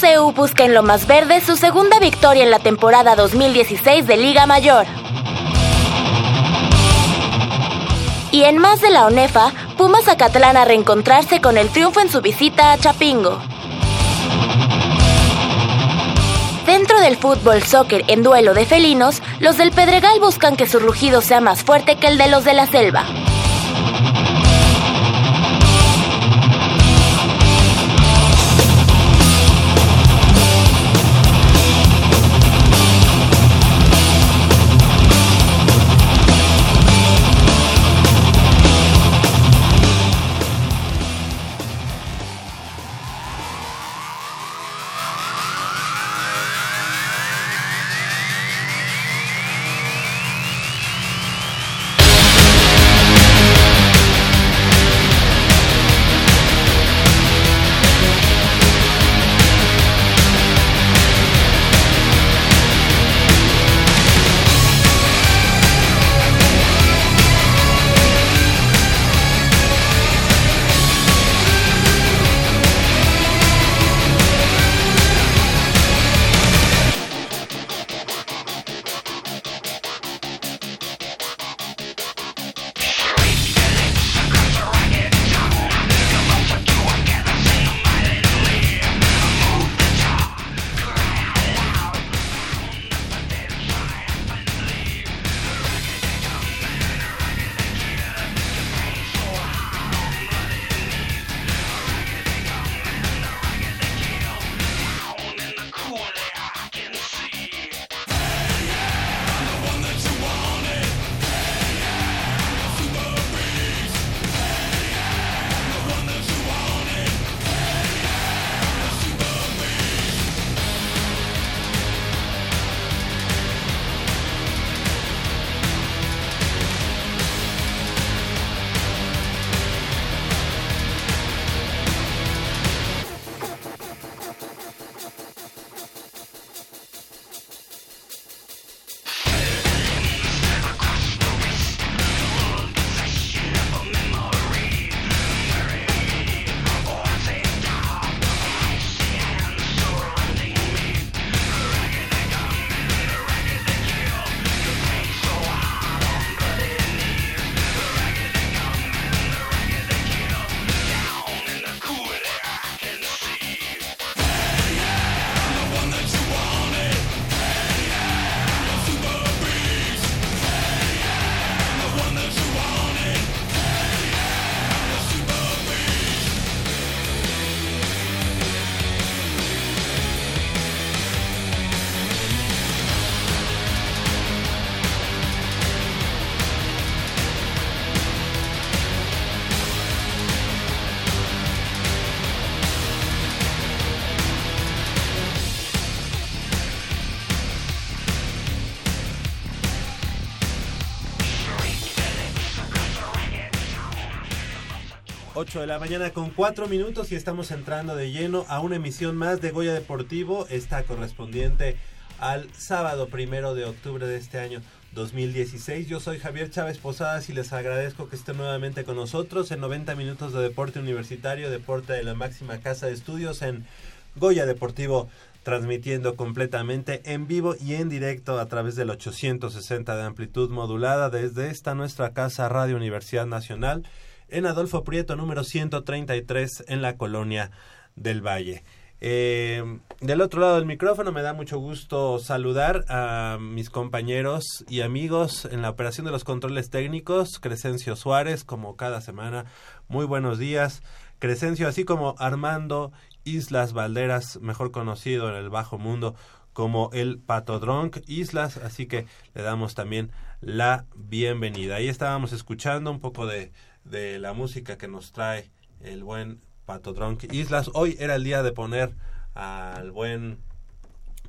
CU busca en lo más verde su segunda victoria en la temporada 2016 de Liga Mayor. Y en más de la ONEFA, Pumas Acatlán a reencontrarse con el triunfo en su visita a Chapingo. Dentro del fútbol soccer en duelo de felinos, los del Pedregal buscan que su rugido sea más fuerte que el de los de la selva. De la mañana con 4 minutos y estamos entrando de lleno a una emisión más de Goya Deportivo, esta correspondiente al sábado primero de octubre de este año 2016. Yo soy Javier Chávez Posadas y les agradezco que estén nuevamente con nosotros en 90 minutos de deporte universitario, deporte de la máxima casa de estudios en Goya Deportivo transmitiendo completamente en vivo y en directo a través del 860 de amplitud modulada desde esta nuestra casa Radio Universidad Nacional en Adolfo Prieto número 133 en la colonia del Valle. Eh, del otro lado del micrófono me da mucho gusto saludar a mis compañeros y amigos en la operación de los controles técnicos, Crescencio Suárez, como cada semana. Muy buenos días, Crescencio, así como Armando Islas Valderas, mejor conocido en el bajo mundo como el Patodronk Islas, así que le damos también la bienvenida. Ahí estábamos escuchando un poco de, de la música que nos trae el buen Patodronk Islas. Hoy era el día de poner al buen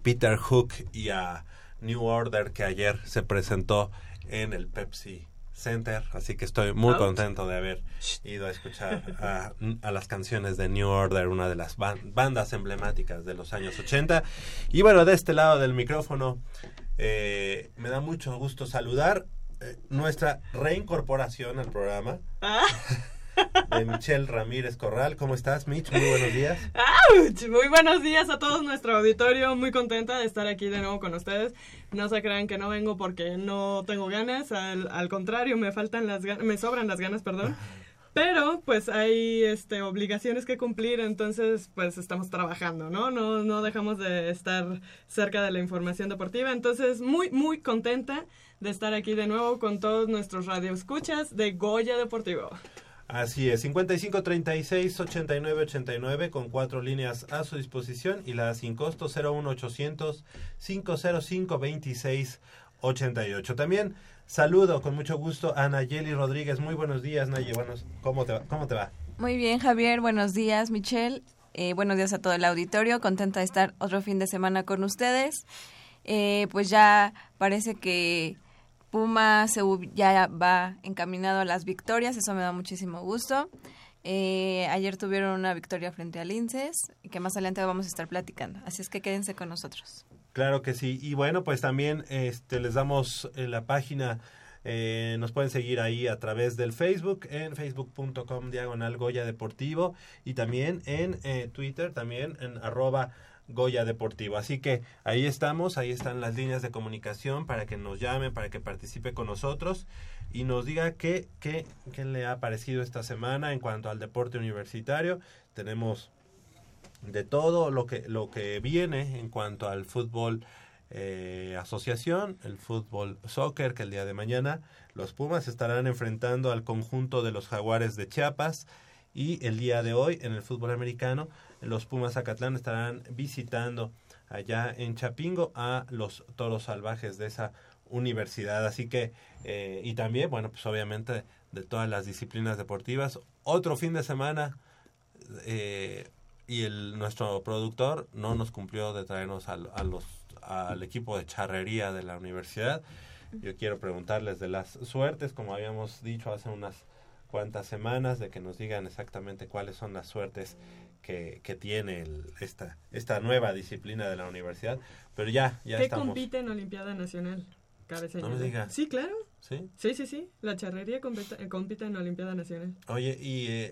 Peter Hook y a New Order que ayer se presentó en el Pepsi Center, así que estoy muy contento de haber ido a escuchar a, las canciones de New Order, una de las bandas emblemáticas de los años 80. Y bueno, de este lado del micrófono, eh, me da mucho gusto saludar eh, nuestra reincorporación al programa. Ah. de Michelle Ramírez Corral. ¿Cómo estás, Mitch? Muy buenos días. Muy buenos días a todo nuestro auditorio. Muy contenta de estar aquí de nuevo con ustedes. No se crean que no vengo porque no tengo ganas. Al, contrario, me faltan las ganas, me sobran las ganas, perdón. Pero pues hay este obligaciones que cumplir, entonces pues estamos trabajando, ¿no? No no dejamos de estar cerca de la información deportiva, entonces muy muy contenta de estar aquí de nuevo con todos nuestros radioescuchas de Goya Deportivo. Así es, 55 36 89 89 con cuatro líneas a su disposición y la sin costo 01 800 505 26 88. También saludo con mucho gusto a Nayeli Rodríguez. Muy buenos días, Nayeli. Buenos, ¿cómo, te va? ¿Cómo te va? Muy bien, Javier. Buenos días, Michelle. Eh, buenos días a todo el auditorio. Contenta de estar otro fin de semana con ustedes. Eh, pues ya parece que Puma ya va encaminado a las victorias, eso me da muchísimo gusto. Eh, ayer tuvieron una victoria frente al Linces, que más adelante vamos a estar platicando. Así es que quédense con nosotros. Claro que sí. Y bueno, pues también este, les damos eh, la página. Eh, nos pueden seguir ahí a través del Facebook, en facebook.com diagonal Goya Deportivo y también en Twitter, también en arroba Goya Deportivo. Así que ahí estamos, ahí están las líneas de comunicación para que nos llame, para que participe con nosotros y nos diga qué, qué, qué le ha parecido esta semana en cuanto al deporte universitario. Tenemos de todo lo que, lo que viene en cuanto al fútbol eh, asociación, el fútbol soccer, que el día de mañana los Pumas estarán enfrentando al conjunto de los Jaguares de Chiapas y el día de hoy en el fútbol americano los Pumas Zacatlán estarán visitando allá en Chapingo a los toros salvajes de esa universidad. Así que, eh, y también, bueno, pues obviamente de todas las disciplinas deportivas. Otro fin de semana eh, y nuestro productor no nos cumplió de traernos a, los, al equipo de charrería de la universidad. Yo quiero preguntarles de las suertes, como habíamos dicho hace unas cuantas semanas, de que nos digan exactamente cuáles son las suertes que, que tiene esta, esta nueva disciplina de la universidad. Pero ya, ya ¿Qué compite en Olimpiada Nacional? no me digas. Sí, claro. ¿Sí? Sí, sí, sí. La charrería compite, compite en Olimpiada Nacional. Oye, ¿y eh,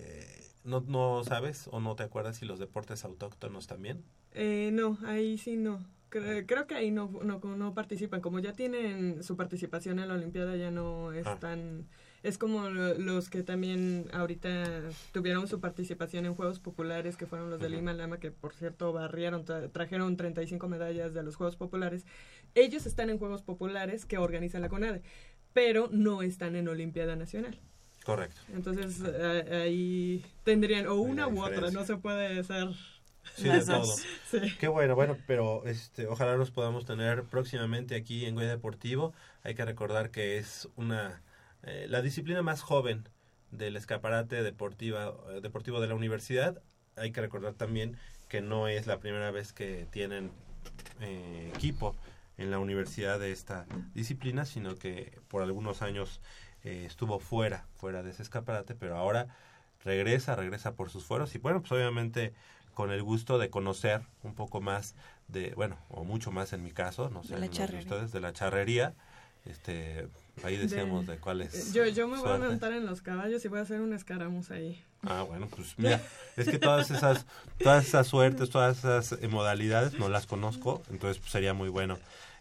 ¿no, no sabes o no te acuerdas si los deportes autóctonos también? Eh, no, ahí sí no. Creo, que ahí no, no, no, participan. Como ya tienen su participación en la Olimpiada, ya no es ah. tan es como los que también ahorita tuvieron su participación en Juegos Populares, que fueron los de Lima Lama, que por cierto barrieron, trajeron 35 medallas de los Juegos Populares. Ellos están en Juegos Populares que organiza la CONADE, pero no están en Olimpiada Nacional. Correcto. Entonces ahí tendrían o una u otra, no se puede ser Sí, de todo. Qué bueno, bueno, pero este, ojalá los podamos tener próximamente aquí en Goya Deportivo. Hay que recordar que es una eh, la disciplina más joven del escaparate deportiva, eh, deportivo de la universidad. Hay que recordar también que no es la primera vez que tienen eh, equipo en la universidad de esta disciplina, sino que por algunos años estuvo fuera, fuera de ese escaparate, pero ahora regresa, regresa por sus fueros y bueno, pues obviamente con el gusto de conocer un poco más de, bueno, o mucho más en mi caso, no sé, de ustedes, de la charrería, este, Ahí decíamos de, cuáles. Yo, yo me voy a montar en los caballos y voy a hacer un escaramuz ahí. Ah, bueno, pues mira, es que todas esas, todas esas suertes, todas esas eh, modalidades no las conozco, entonces pues, sería muy bueno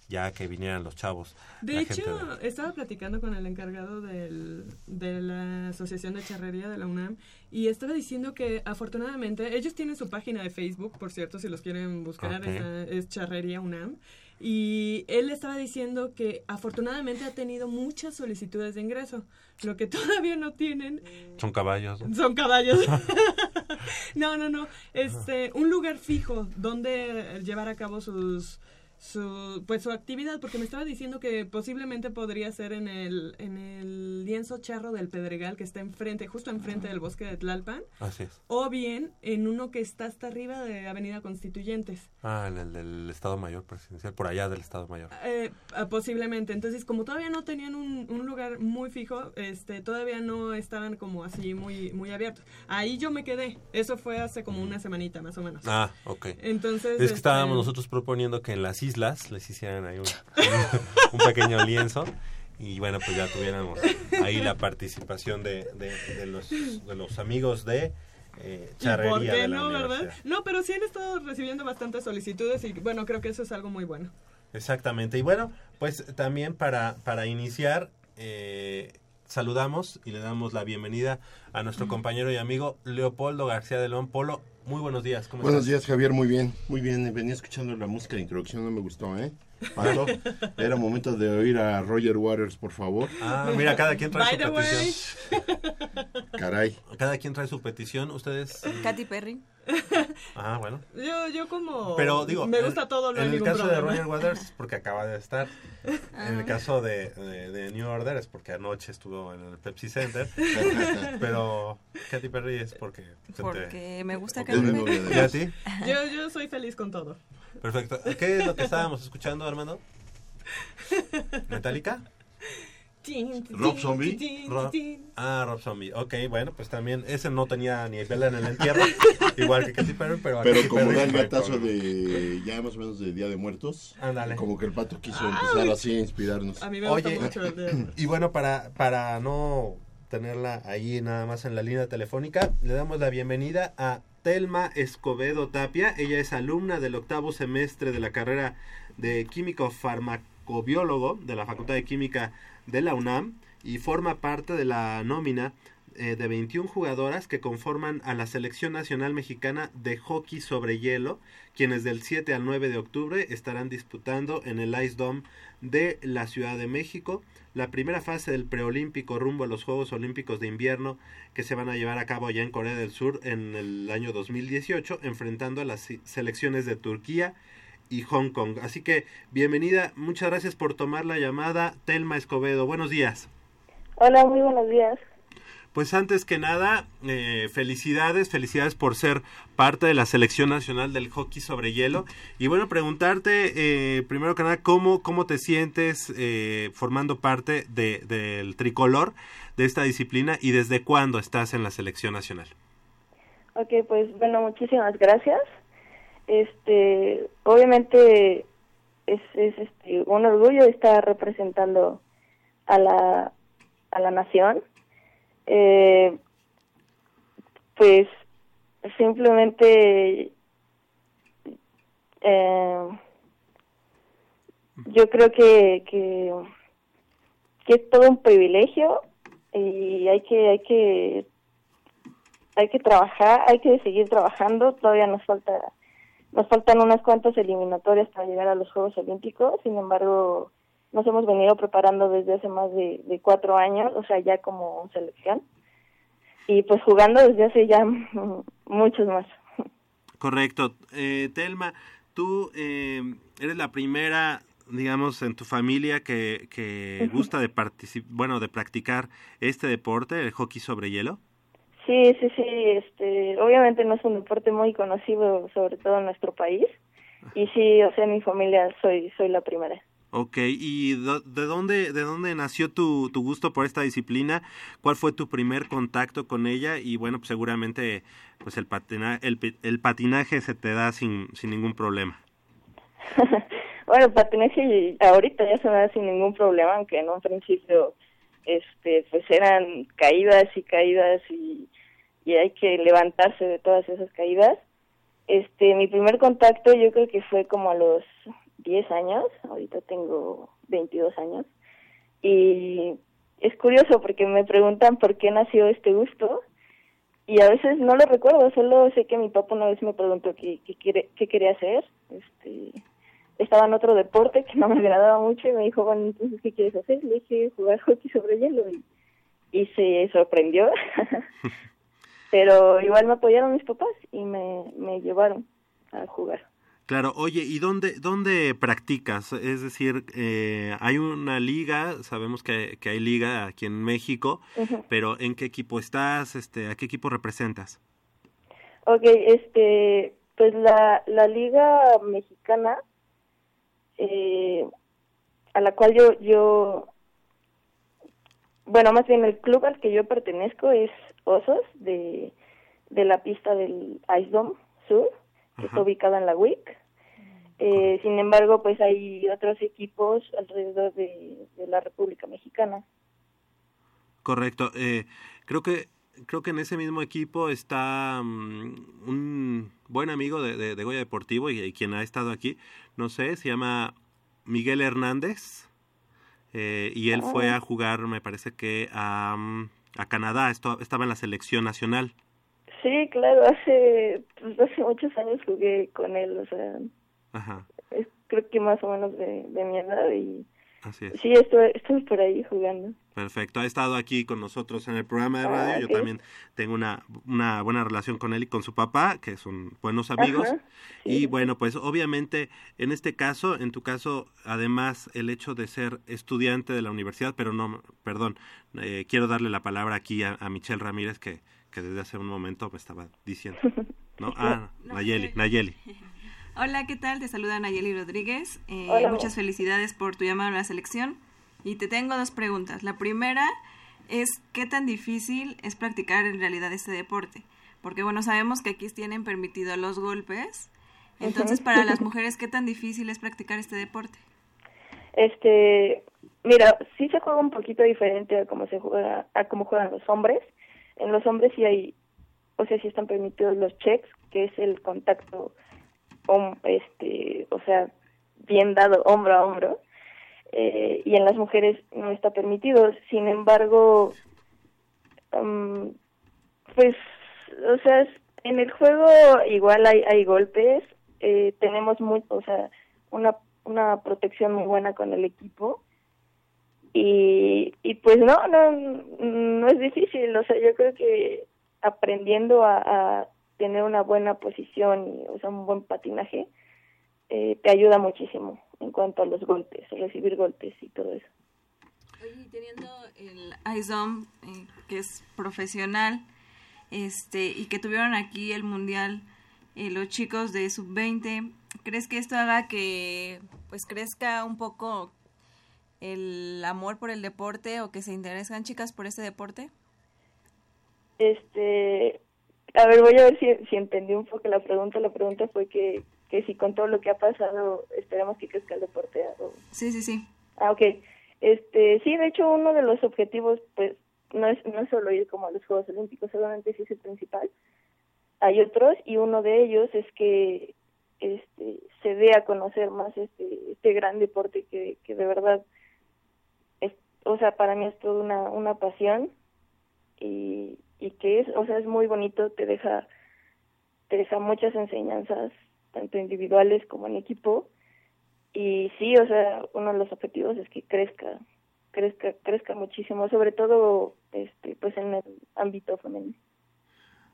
ya que vinieran los chavos. De hecho, estaba platicando con el encargado del, de la Asociación de Charrería de la UNAM y estaba diciendo que afortunadamente ellos tienen su página de Facebook, por cierto, si los quieren buscar, es Charrería UNAM. Y él estaba diciendo que afortunadamente ha tenido muchas solicitudes de ingreso. Lo que todavía no tienen. Son caballos. Son caballos. no, no, no. Este, un lugar fijo donde llevar a cabo sus su pues su actividad porque me estaba diciendo que posiblemente podría ser en el en el lienzo charro del Pedregal que está enfrente justo enfrente del bosque de Tlalpan. Así es. o bien en uno que está hasta arriba de Avenida Constituyentes. Ah, en el del Estado Mayor Presidencial, por allá del Estado Mayor. Eh, ah, posiblemente. Entonces como todavía no tenían un, un lugar muy fijo este todavía no estaban como así muy muy abiertos. Ahí yo me quedé. Eso fue hace como una semanita más o menos. Ah, ok. entonces Es que este, estábamos nosotros proponiendo que en las islas les hicieran ahí un, un pequeño lienzo y bueno, pues ya tuviéramos ahí la participación de, de, de los, de los amigos de eh, ¿Y charrería ¿Por qué de la no, verdad? universidad. No, pero sí han estado recibiendo bastantes solicitudes y bueno, creo que eso es algo muy bueno. Exactamente. Y bueno, pues también para, para iniciar, eh, saludamos y le damos la bienvenida a nuestro compañero y amigo Leopoldo García de León. Polo, muy buenos días. ¿Cómo Buenos estás? días, Javier, muy bien, muy bien. Venía escuchando la música de introducción, no me gustó, ¿eh? Pato, era momento de oír a Roger Waters, por favor. Ah, mira, cada quien trae By su the way. petición. Caray. Cada quien trae su petición. Ustedes. Katy Perry. Ah, bueno. Yo, yo como Pero digo, me en- gusta todo, no en el caso de problema. Roger Waters, porque acaba de estar. En Ah. el caso de, de- de New Order es porque anoche estuvo en el Pepsi Center. Pero Katy Perry es porque. se te- Porque me gusta Porque Katy Perry. de ¿Y a ti? Yo, yo soy feliz con todo. Perfecto. ¿Qué es lo que estábamos escuchando, Armando? ¿Metallica? Rob Zombie. Rob- Ah, Rob Zombie. Ok, bueno, pues también ese no tenía ni vela en el entierro, igual que Katy Perry, pero a Pero Katy como da el gatazo con- de ya más o menos de Día de Muertos, Ándale. como que el pato quiso empezar así a inspirarnos. A mí me Oye. gusta mucho el de... Y bueno, para, para no tenerla ahí nada más en la línea telefónica, le damos la bienvenida a Telma Escobedo Tapia. Ella es alumna del octavo semestre de la carrera de químico farmacobiólogo de la Facultad de Química de la UNAM y forma parte de la nómina eh, de 21 jugadoras que conforman a la selección nacional mexicana de hockey sobre hielo, quienes del 7 al 9 de octubre estarán disputando en el Ice Dome de la Ciudad de México la primera fase del preolímpico rumbo a los Juegos Olímpicos de Invierno que se van a llevar a cabo allá en Corea del Sur en el año 2018, enfrentando a las selecciones de Turquía y Hong Kong. Así que bienvenida, muchas gracias por tomar la llamada, Telma Escobedo. Buenos días. Hola, muy buenos días. Pues antes que nada, eh, felicidades, felicidades por ser parte de la selección nacional del hockey sobre hielo. Y bueno, preguntarte, eh, primero que nada, ¿cómo, cómo te sientes eh, formando parte de- del tricolor de esta disciplina y desde cuándo estás en la selección nacional? Ok, pues bueno, muchísimas gracias. Este, obviamente es, es este, un orgullo estar representando a la, a la nación. Eh, pues simplemente eh, yo creo que, que que es todo un privilegio y hay que hay que hay que trabajar, hay que seguir trabajando, todavía nos falta nos faltan unas cuantas eliminatorias para llegar a los Juegos Olímpicos, sin embargo, nos hemos venido preparando desde hace más de, de cuatro años, o sea, ya como selección, y pues jugando desde hace ya muchos más. Correcto. Eh, Telma, tú eh, eres la primera, digamos, en tu familia que, que gusta de particip bueno, de practicar este deporte, el hockey sobre hielo. Sí, sí, sí, este, obviamente no es un deporte muy conocido, sobre todo en nuestro país, y sí, o sea, en mi familia soy soy la primera. Ok, ¿y de dónde, de dónde nació tu, tu gusto por esta disciplina? ¿Cuál fue tu primer contacto con ella? Y bueno, pues seguramente pues el, patina, el, el patinaje se te da sin, sin ningún problema. bueno, patinaje ahorita ya se me da sin ningún problema, aunque en un principio este pues eran caídas y caídas y, y hay que levantarse de todas esas caídas. Este, mi primer contacto yo creo que fue como a los 10 años, ahorita tengo 22 años, y es curioso porque me preguntan por qué nació este gusto, y a veces no lo recuerdo, solo sé que mi papá una vez me preguntó qué, qué, quiere, qué quería hacer, este, estaba en otro deporte que no me agradaba mucho y me dijo, bueno, entonces, ¿qué quieres hacer? Le dije, jugar hockey sobre hielo y, y se sorprendió. Pero igual me apoyaron mis papás y me, me llevaron a jugar. Claro, oye, ¿y dónde, dónde practicas? Es decir, eh, hay una liga, sabemos que, que, hay liga aquí en México, pero ¿en qué equipo estás? Este, ¿A qué equipo representas? Ok, este, pues la, la liga mexicana, eh, a la cual yo, yo, bueno, más bien el club al que yo pertenezco es Osos, de, de la pista del Ice Dome Sur, que está ubicada en la WIC. Eh, sin embargo, pues hay otros equipos alrededor de, la República Mexicana. Correcto. Eh, creo que creo que en ese mismo equipo está mm, un buen amigo de, de, Goya Deportivo y, quien ha estado aquí, no sé, se llama Miguel Hernández. Eh, y él fue ah. a jugar, me parece que a, mm, a Canadá, Esto, estaba en la selección nacional. Sí, claro, hace, pues, hace muchos años jugué con él, o sea, Ajá. creo que más o menos de, de mi edad y Así es. Sí, estoy, estoy por ahí jugando. Perfecto, ha estado aquí con nosotros en el programa de ah, radio. Yo también tengo una, una buena relación con él y con su papá, que son buenos amigos. Y bueno, pues obviamente en este caso, en tu caso, además el hecho de ser estudiante de la universidad, pero no, perdón, eh, quiero darle la palabra aquí a, a Michelle Ramírez, que, que desde hace un momento me estaba diciendo. ¿no? Ah, Nayeli, Nayeli. Hola, ¿qué tal? Te saluda Nayeli Rodríguez. Eh, muchas felicidades por tu llamado a la selección. Y te tengo dos preguntas. La primera es, ¿qué tan difícil es practicar en realidad este deporte? Porque, bueno, sabemos que aquí tienen permitido los golpes. Entonces, para las mujeres, ¿qué tan difícil es practicar este deporte? Este, mira, sí se juega un poquito diferente a cómo se juega, a cómo juegan los hombres. En los hombres sí hay, o sea, sí están permitidos los checks, que es el contacto este, o sea, bien dado hombro a hombro, eh, y en las mujeres no está permitido. Sin embargo, pues, o sea, en el juego igual hay, hay golpes, eh, tenemos muy, o sea, una, una protección muy buena con el equipo. Y, y pues no, no, no es difícil, o sea, yo creo que aprendiendo a tener una buena posición y o sea, un buen patinaje, eh, te ayuda muchísimo en cuanto a los golpes, recibir golpes y todo eso. Oye, teniendo el ISOM, eh, que es profesional, este, y que tuvieron aquí el mundial eh, los chicos de sub-20, ¿crees que esto haga que pues crezca un poco el amor por el deporte o que se interesan chicas por este deporte? Este, a ver, voy a ver si, si entendí un poco la pregunta. La pregunta fue que, que si con todo lo que ha pasado esperamos que crezca el deporte. Sí, sí, sí. Ah, ok. Este, sí, de hecho uno de los objetivos, pues, no es, no es solo ir como a los Juegos Olímpicos, solamente sí es el principal. Hay otros y uno de ellos es que este, se dé a conocer más este, este gran deporte que, que de verdad, es, o sea, para mí es toda una, una pasión y, y que es, o sea, es muy bonito, te deja, te deja muchas enseñanzas, tanto individuales como en equipo. Y sí, o sea, uno de los objetivos es que crezca, crezca, crezca muchísimo, sobre todo, este, pues en el ámbito femenino.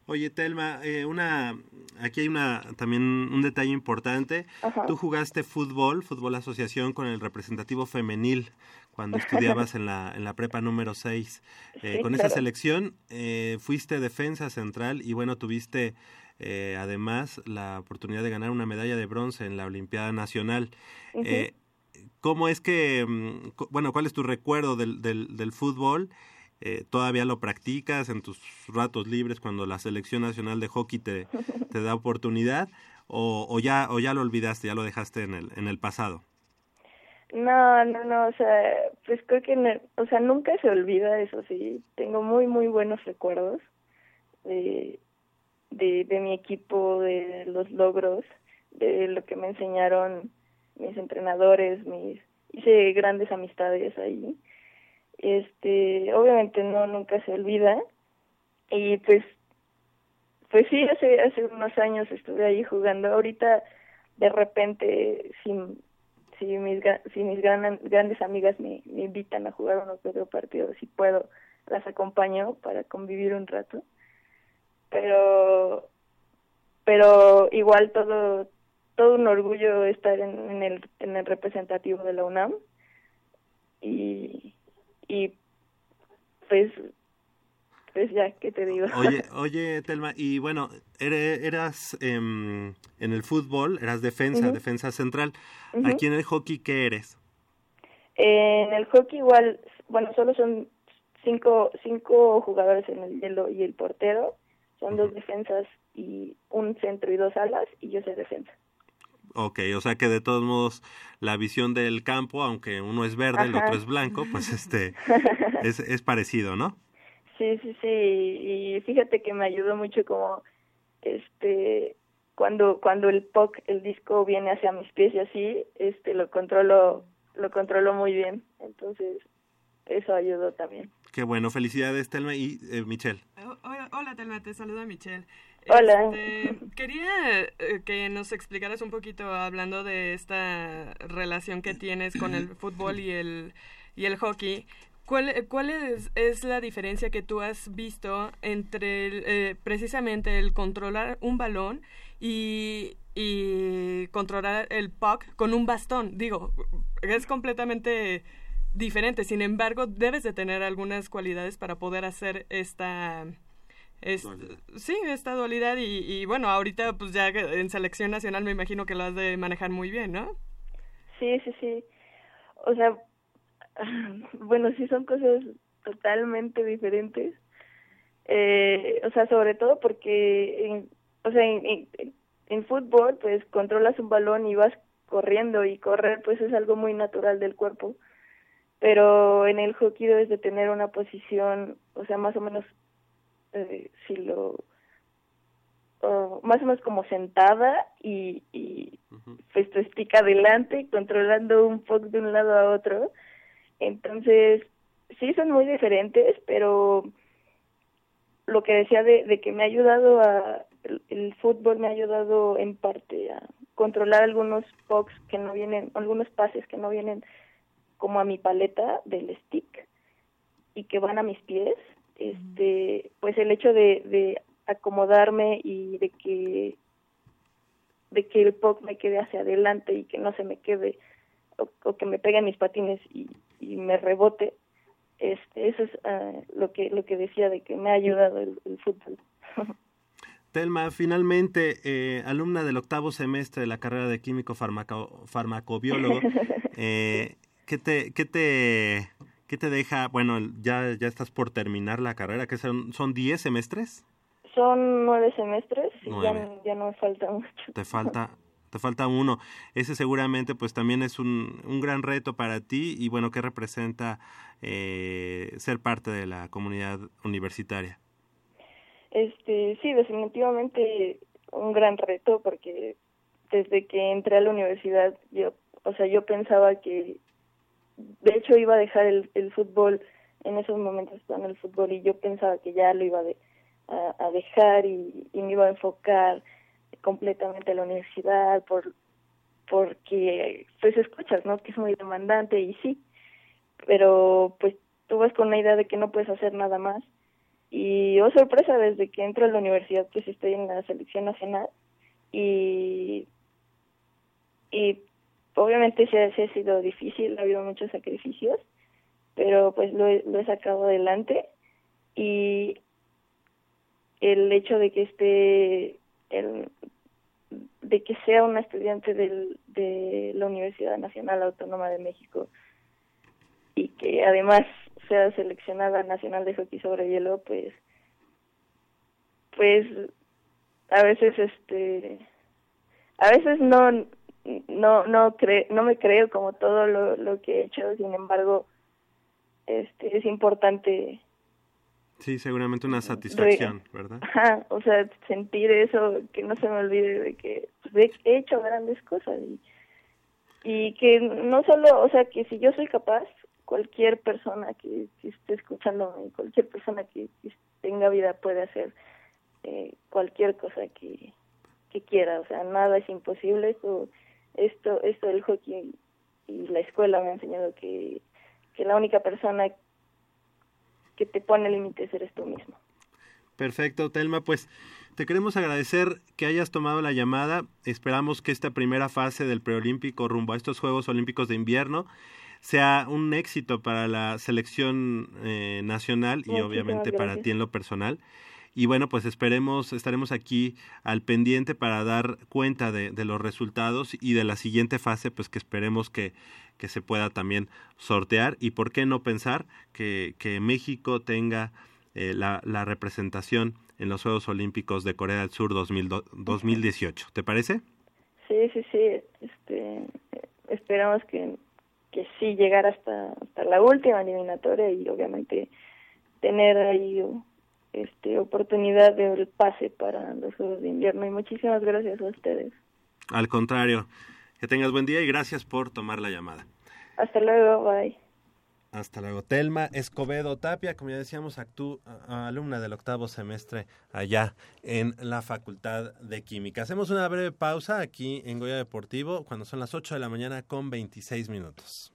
Oye, Telma, eh, una, aquí hay una también un detalle importante. Tú jugaste fútbol, fútbol asociación con el representativo femenil cuando estudiabas en la, en la prepa número 6. Eh, con esa selección eh, fuiste defensa central y bueno, tuviste además la oportunidad de ganar una medalla de bronce en la Olimpiada Nacional. ¿Cómo es que, mm, bueno, cuál es tu recuerdo del, del, del fútbol? Eh, todavía lo practicas en tus ratos libres cuando la selección nacional de hockey te, te da oportunidad o, o, ya o ya lo olvidaste, ya lo dejaste en el en el pasado. No, no, no, o sea, pues creo que, o sea, nunca se olvida eso, sí. Tengo muy, muy buenos recuerdos de, de, de mi equipo, de los logros, de lo que me enseñaron mis entrenadores, mis, hice grandes amistades ahí. Este obviamente no nunca se olvida. Y pues pues sí hace hace unos años estuve ahí jugando. Ahorita de repente si si mis si mis grandes amigas me, me invitan a jugar unos otro partido si puedo las acompaño para convivir un rato pero pero igual todo todo un orgullo estar en, en, el, en el representativo de la UNAM y, y pues pues ya, ¿qué te digo? Oye, oye, Telma, y bueno, eras em, en el fútbol, eras defensa, defensa central. Aquí en el hockey, ¿qué eres? en el hockey igual, bueno, solo son cinco, cinco jugadores en el hielo y el portero. Son dos defensas y un centro y dos alas y yo soy defensa. Ok, o sea que de todos modos la visión del campo, aunque uno es verde, y el otro es blanco, pues este es, es parecido, ¿no? Sí, sí, sí, y fíjate que me ayudó mucho como este cuando cuando el puck, el disco viene hacia mis pies y así, este lo controlo lo controlo muy bien. Entonces, eso ayudó también. Qué bueno, felicidades Telma y eh, Michelle. Hola, Telma, te saluda Michelle. Hola. Este, quería eh, que nos explicaras un poquito hablando de esta relación que tienes con el fútbol y el y el hockey. ¿Cuál, cuál es, es, la diferencia que tú has visto entre eh, precisamente el controlar un balón y, y controlar el puck con un bastón? Digo, es completamente diferente. Sin embargo, debes de tener algunas cualidades para poder hacer esta... sí, esta dualidad y, y, bueno, ahorita pues ya en selección nacional me imagino que lo has de manejar muy bien, ¿no? Sí, sí, sí. O sea, bueno, sí son cosas totalmente diferentes. Eh, o sea, sobre todo porque, en, o sea, en, en, fútbol, pues controlas un balón y vas corriendo y correr, pues es algo muy natural del cuerpo. Pero en el hockey debes de tener una posición, o sea, más o menos, eh, si lo, más o menos como sentada y, y pues tu estica adelante, controlando un poco de un lado a otro. Entonces, sí son muy diferentes, pero lo que decía de, de que me ha ayudado a, el, fútbol me ha ayudado en parte a controlar algunos pucks que no vienen, algunos pases que no vienen como a mi paleta del stick y que van a mis pies, este, pues el hecho de, de acomodarme y de que de que el puck me quede hacia adelante y que no se me quede o, que me peguen mis patines y, y me rebote este eso es ah, lo que lo que decía de que me ha ayudado el, fútbol. Telma, finalmente, eh, alumna del octavo semestre de la carrera de químico farmaco, farmacobiólogo, eh, ¿qué, te, qué, te, ¿qué te deja? Bueno, ya, ya estás por terminar la carrera, que son, son 10 semestres. Son nueve semestres y ya, ya no me falta mucho. Te falta, te falta uno. Ese seguramente pues también es un, un gran reto para ti y bueno, ¿qué representa eh, ser parte de la comunidad universitaria? Este, sí, definitivamente un gran reto porque desde que entré a la universidad yo, o sea, yo pensaba que de hecho iba a dejar el, el fútbol, en esos momentos estaba en el fútbol y yo pensaba que ya lo iba a, a, dejar y, y me iba a enfocar completamente la universidad por porque pues escuchas no que es muy demandante y sí pero pues tú vas con la idea de que no puedes hacer nada más y oh sorpresa desde que entro a la universidad pues estoy en la selección nacional y y obviamente se, ha sido difícil ha habido muchos sacrificios pero pues lo, lo he sacado adelante. Y el hecho de que esté el, de que sea una estudiante del, de la Universidad Nacional Autónoma de México y que además sea seleccionada nacional de hockey sobre hielo, pues, pues, a veces, este, a veces no, no, no cre no me creo como todo lo, lo que he hecho, sin embargo, este, es importante Sí, seguramente una satisfacción, ¿verdad? Ajá, o sea, sentir eso, que no se me olvide de que pues, he hecho grandes cosas y, y que no solo, o sea, que si yo soy capaz, cualquier persona que, esté escuchándome, cualquier persona que, tenga vida puede hacer eh, cualquier cosa que, que quiera, o sea, nada es imposible, esto, esto, esto del hockey y la escuela me ha enseñado que, que la única persona que te pone límites eres tú mismo. Perfecto, Telma, pues te queremos agradecer que hayas tomado la llamada. Esperamos que esta primera fase del preolímpico rumbo a estos Juegos Olímpicos de Invierno sea un éxito para la selección eh, nacional y Muchísimas obviamente para ti en lo personal. Y bueno, pues esperemos, estaremos aquí al pendiente para dar cuenta de, los resultados y de la siguiente fase, pues que esperemos que, que se pueda también sortear y por qué no pensar que, que México tenga eh, la, la representación en los Juegos Olímpicos de Corea del Sur 2000 2018. ¿Te parece? Sí, sí, sí. Este, esperamos que, que sí llegar hasta, hasta la última eliminatoria y obviamente tener ahí este oportunidad del pase para los Juegos de Invierno. Y muchísimas gracias a ustedes. Al contrario, que tengas buen día y gracias por tomar la llamada. Hasta luego, bye. Hasta luego. Telma Escobedo Tapia, como ya decíamos, actú, alumna del octavo semestre allá en la Facultad de Química. Hacemos una breve pausa aquí en Goya Deportivo cuando son las 8 de la mañana con 26 minutos.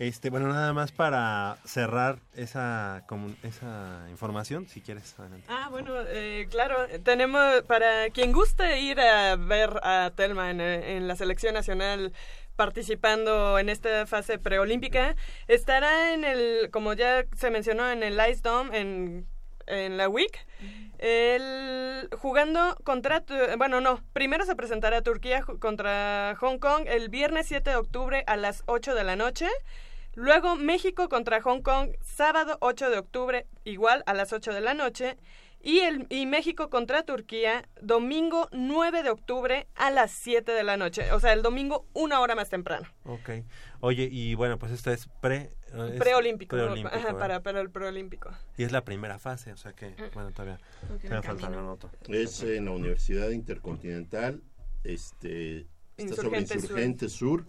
Este, bueno, nada más para cerrar esa, esa información, si quieres, adelante. Ah, bueno, eh, claro, tenemos, para quien guste ir a ver a Telma en, la selección nacional participando en esta fase preolímpica, estará en el, como ya se mencionó, en el Ice Dome, en, la WIC, el, jugando contra, bueno, no, primero se presentará Turquía contra Hong Kong el viernes 7 de octubre a las 8 de la noche. Luego México contra Hong Kong, sábado 8 de octubre, igual a las 8 de la noche. Y, el, y México contra Turquía, domingo 9 de octubre a las 7 de la noche. O sea, el domingo una hora más temprano. Ok. Oye, y bueno, pues esto es pre... es Preolímpico. preolímpico, Ajá, para, para el preolímpico. Y es la primera fase, o sea que, Mm. bueno, todavía, no falta la nota. Es en la Universidad Intercontinental, este, está sobre Insurgente Sur. Insurgente Sur,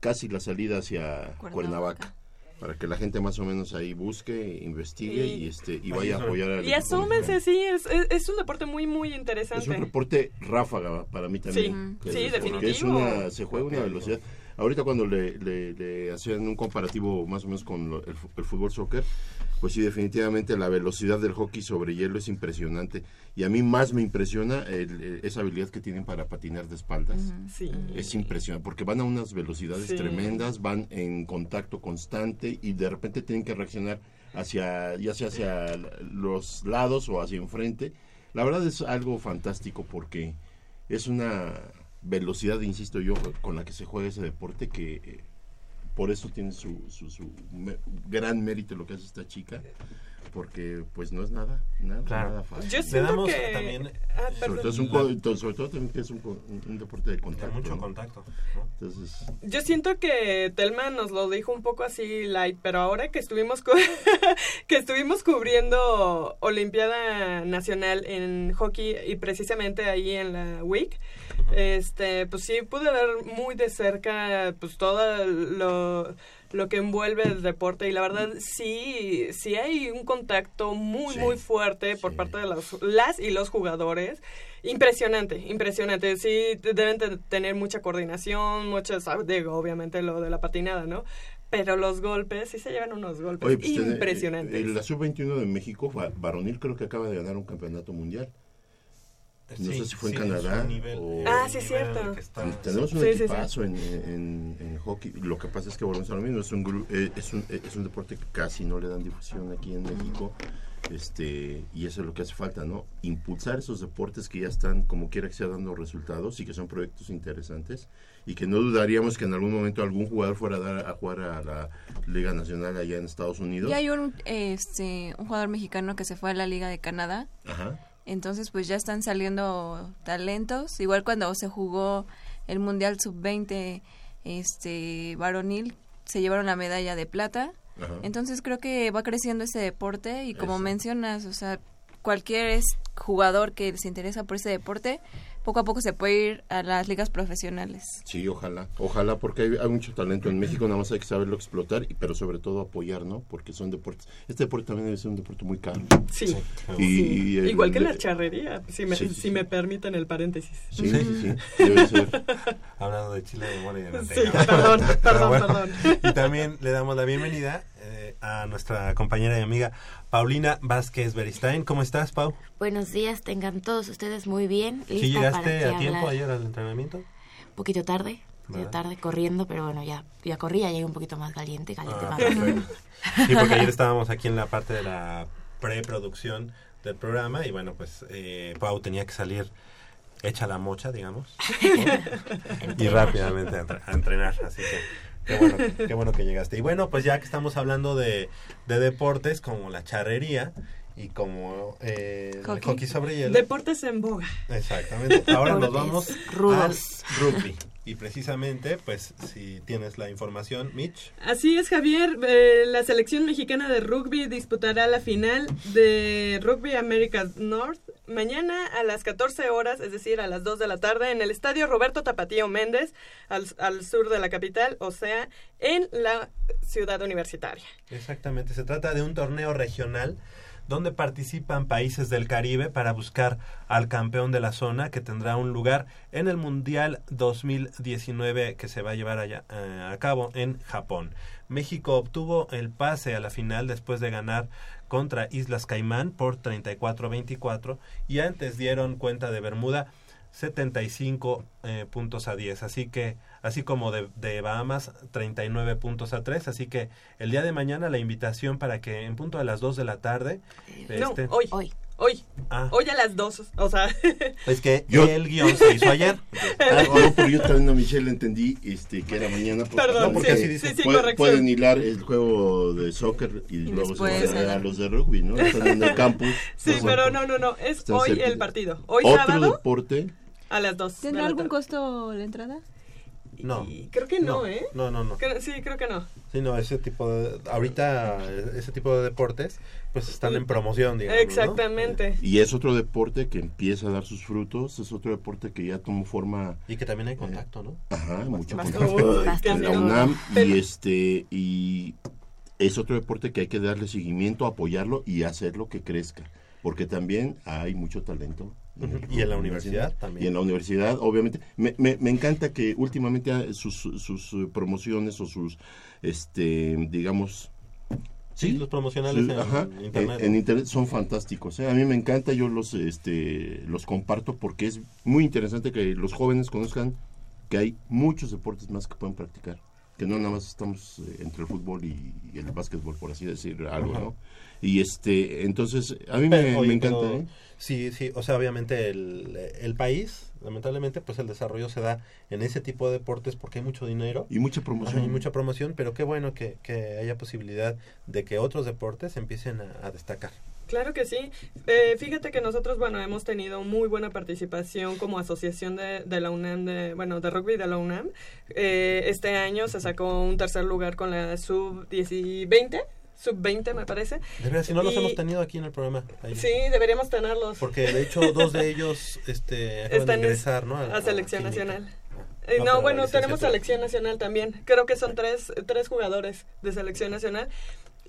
casi la salida hacia Cuernavaca. Cuernavaca. Para que la gente más o menos ahí busque, investigue Y- y, este, y vaya a apoyar al Y mexicano. sí, es, es, es un deporte muy, muy interesante. Es un reporte ráfaga para mí también. Sí, sí, porque es definitivo. una, se juega una velocidad. Ahorita cuando le, le- le hacían un comparativo más o menos con lo- el, el fútbol soccer, pues sí, definitivamente la velocidad del hockey sobre hielo es impresionante. Y a mí más me impresiona el- eh, esa habilidad que tienen para patinar de espaldas. Sí. Es impresionante, porque van a unas velocidades Sí. tremendas, van en contacto constante y de repente tienen que reaccionar hacia, ya sea hacia los lados o hacia enfrente. La verdad es algo fantástico porque es una velocidad, insisto yo, con la que se juega ese deporte que eh, por eso tiene su, su, su gran mérito lo que hace esta chica, porque pues no es nada, nada, Claro. nada fácil. Yo Le siento damos que... también Ah, sobre, perdón. todo es un, sobre todo también que es un, co- un- un deporte de de contacto. mucho ¿no? contacto. ¿no? Entonces, Yo siento que Telma nos lo dijo un poco así light, pero ahora que estuvimos cu- que estuvimos cubriendo Olimpiada Nacional en hockey y precisamente ahí en la WIC, este, pues sí pude ver muy de cerca pues todo lo lo que envuelve el deporte. Y la verdad sí sí hay un contacto muy Sí, muy fuerte por sí. parte de los, las y los jugadores. Impresionante impresionante. Sí deben de tener mucha coordinación muchas digo obviamente lo de la patinada no pero los golpes sí se llevan unos golpes oye, pues, tiene- impresionantes. eh, la sub-21 de México, va- varonil, creo que acaba de ganar un campeonato mundial. No sé si fue en de Canadá nivel- o- Ah, sí, nivel cierto. que está- Tenemos un Sí, sí, sí. equipazo En, en, en hockey. Lo que pasa es que volvemos a lo mismo. Es un, gru- eh, es, un, eh, es un deporte que casi no le dan difusión aquí en México. este Y eso es lo que hace falta, ¿no? Impulsar esos deportes que ya están, como quiera que sea, dando resultados y que son proyectos interesantes. Y que no dudaríamos que en algún momento algún jugador fuera a, dar, a jugar a la Liga Nacional allá en Estados Unidos. Y hay un, este, un jugador mexicano que se fue a la Liga de Canadá. Ajá. Entonces, pues ya están saliendo talentos. Igual cuando se jugó el Mundial Sub-20 este, varonil, se llevaron la medalla de plata. Ajá. Entonces creo que va creciendo este deporte y como Eso. mencionas, o sea, cualquier jugador que se interesa por ese deporte, poco a poco se puede ir a las ligas profesionales. Sí, ojalá, ojalá, porque hay, hay mucho talento en México, nada más hay que saberlo explotar, y- pero sobre todo apoyar, ¿no? Porque son deportes. Este deporte también debe ser un deporte muy caro. sí, Y, y el- igual que la charrería si me, Sí, sí, si sí. me permiten el paréntesis Sí, sí, sí, debe ser. Hablando de chile de mole y de Sí, perdón, perdón, bueno, perdón. Y también le damos la bienvenida eh, a nuestra compañera y amiga Paulina Vázquez Beristain. ¿Cómo estás, Pau? Buenos días, tengan todos ustedes muy bien. ¿Sí Lista llegaste para a tiempo hablar. ayer al entrenamiento? Un poquito tarde, tarde corriendo, pero bueno, ya, ya corrí, ya llegué un poquito más caliente, caliente Ah, más. Sí, porque ayer estábamos aquí en la parte de la preproducción del programa y bueno, pues eh, Pau tenía que salir hecha la mocha, digamos, y rápidamente a entrenar, así que qué bueno, que- qué bueno que llegaste. Y bueno, pues ya que estamos hablando de, de deportes como la charrería y como eh, el Hockey. hockey sobre hielo. deportes en boga Exactamente. Ahora nos vamos al rugby. Y precisamente, pues, si tienes la información, Mitch. Así es, Javier. Eh, la selección mexicana de rugby disputará la final de Rugby America North mañana a las 14 horas, es decir, a las 2 de la tarde, en el estadio Roberto Tapatío Méndez, al, al sur de la capital, o sea, en la ciudad universitaria. Exactamente, se trata de un torneo regional donde participan países del Caribe para buscar al campeón de la zona que tendrá un lugar en el Mundial 2019 que se va a llevar eh, a cabo en Japón. México obtuvo el pase a la final después de ganar contra Islas Caimán por 34-24 y antes dieron cuenta de Bermuda 75 eh, puntos a 10. Así que, así como de, de Bahamas, 39 puntos a 3. Así que el día de mañana la invitación para que en punto a las 2 de la tarde. No, este- hoy, Hoy. Hoy, Ah, hoy a las 2, o sea, es que Yo- el guion se hizo ayer. Ah, no, pero yo también a Michelle entendí este, que era mañana. porque- Perdón, no, porque sí, así sí, dice, sí, puede- corrección. pueden hilar el juego de soccer y, luego después se van a, a los de rugby, ¿no? Están en el campus. sí, Están pero no, no, no, es hoy el partido. Hoy Otro sábado deporte, a las 2. ¿Tendrá algún costo la entrada? No. Y creo que no, ¿eh? No, no, no. Creo- sí, creo que no. Sí, no, ese tipo de. Ahorita, ese tipo de deportes, pues están en promoción, digamos. ¿no? Exactamente. y es otro deporte que empieza a dar sus frutos, es otro deporte que ya tomó forma, Y que también hay contacto, ¿no? ajá, mucho Más- contacto en bastante. la UNAM y este y es otro deporte que hay que darle seguimiento, apoyarlo y hacerlo que crezca, porque también hay mucho talento. Y en la universidad también. Y en la universidad, obviamente. Me, me, me encanta que últimamente ah, sus, sus eh, promociones o sus, este, digamos... Sí, los promocionales Sí, en ajá, internet. en, en internet son fantásticos. ¿eh? A mí me encanta, yo los, este, los comparto porque es muy interesante que los jóvenes conozcan que hay muchos deportes más que pueden practicar. Que no nada más estamos eh, entre el fútbol y, y el básquetbol, por así decir algo, ¿no? Y este, entonces, a mí me, Pero, oye, me encanta, pero ¿eh? Sí, sí, o sea, obviamente el, el país, lamentablemente, pues el desarrollo se da en ese tipo de deportes porque hay mucho dinero. Y mucha promoción. Y mucha promoción, pero qué bueno que, que haya posibilidad de que otros deportes empiecen a, a destacar. Claro que sí. Eh, fíjate que nosotros, bueno, hemos tenido muy buena participación como asociación de, de la UNAM, de, bueno, de rugby de la UNAM. Eh, este año se sacó un tercer lugar con la sub-20, sub-20 me parece. De verdad, si no los hemos tenido aquí en el programa. ahí. Sí, deberíamos tenerlos. Porque de hecho dos de ellos este, acaban de Están ingresar, ¿no? a selección nacional. Eh, No, no, bueno, tenemos selección nacional también. Creo que son tres, tres jugadores de selección nacional.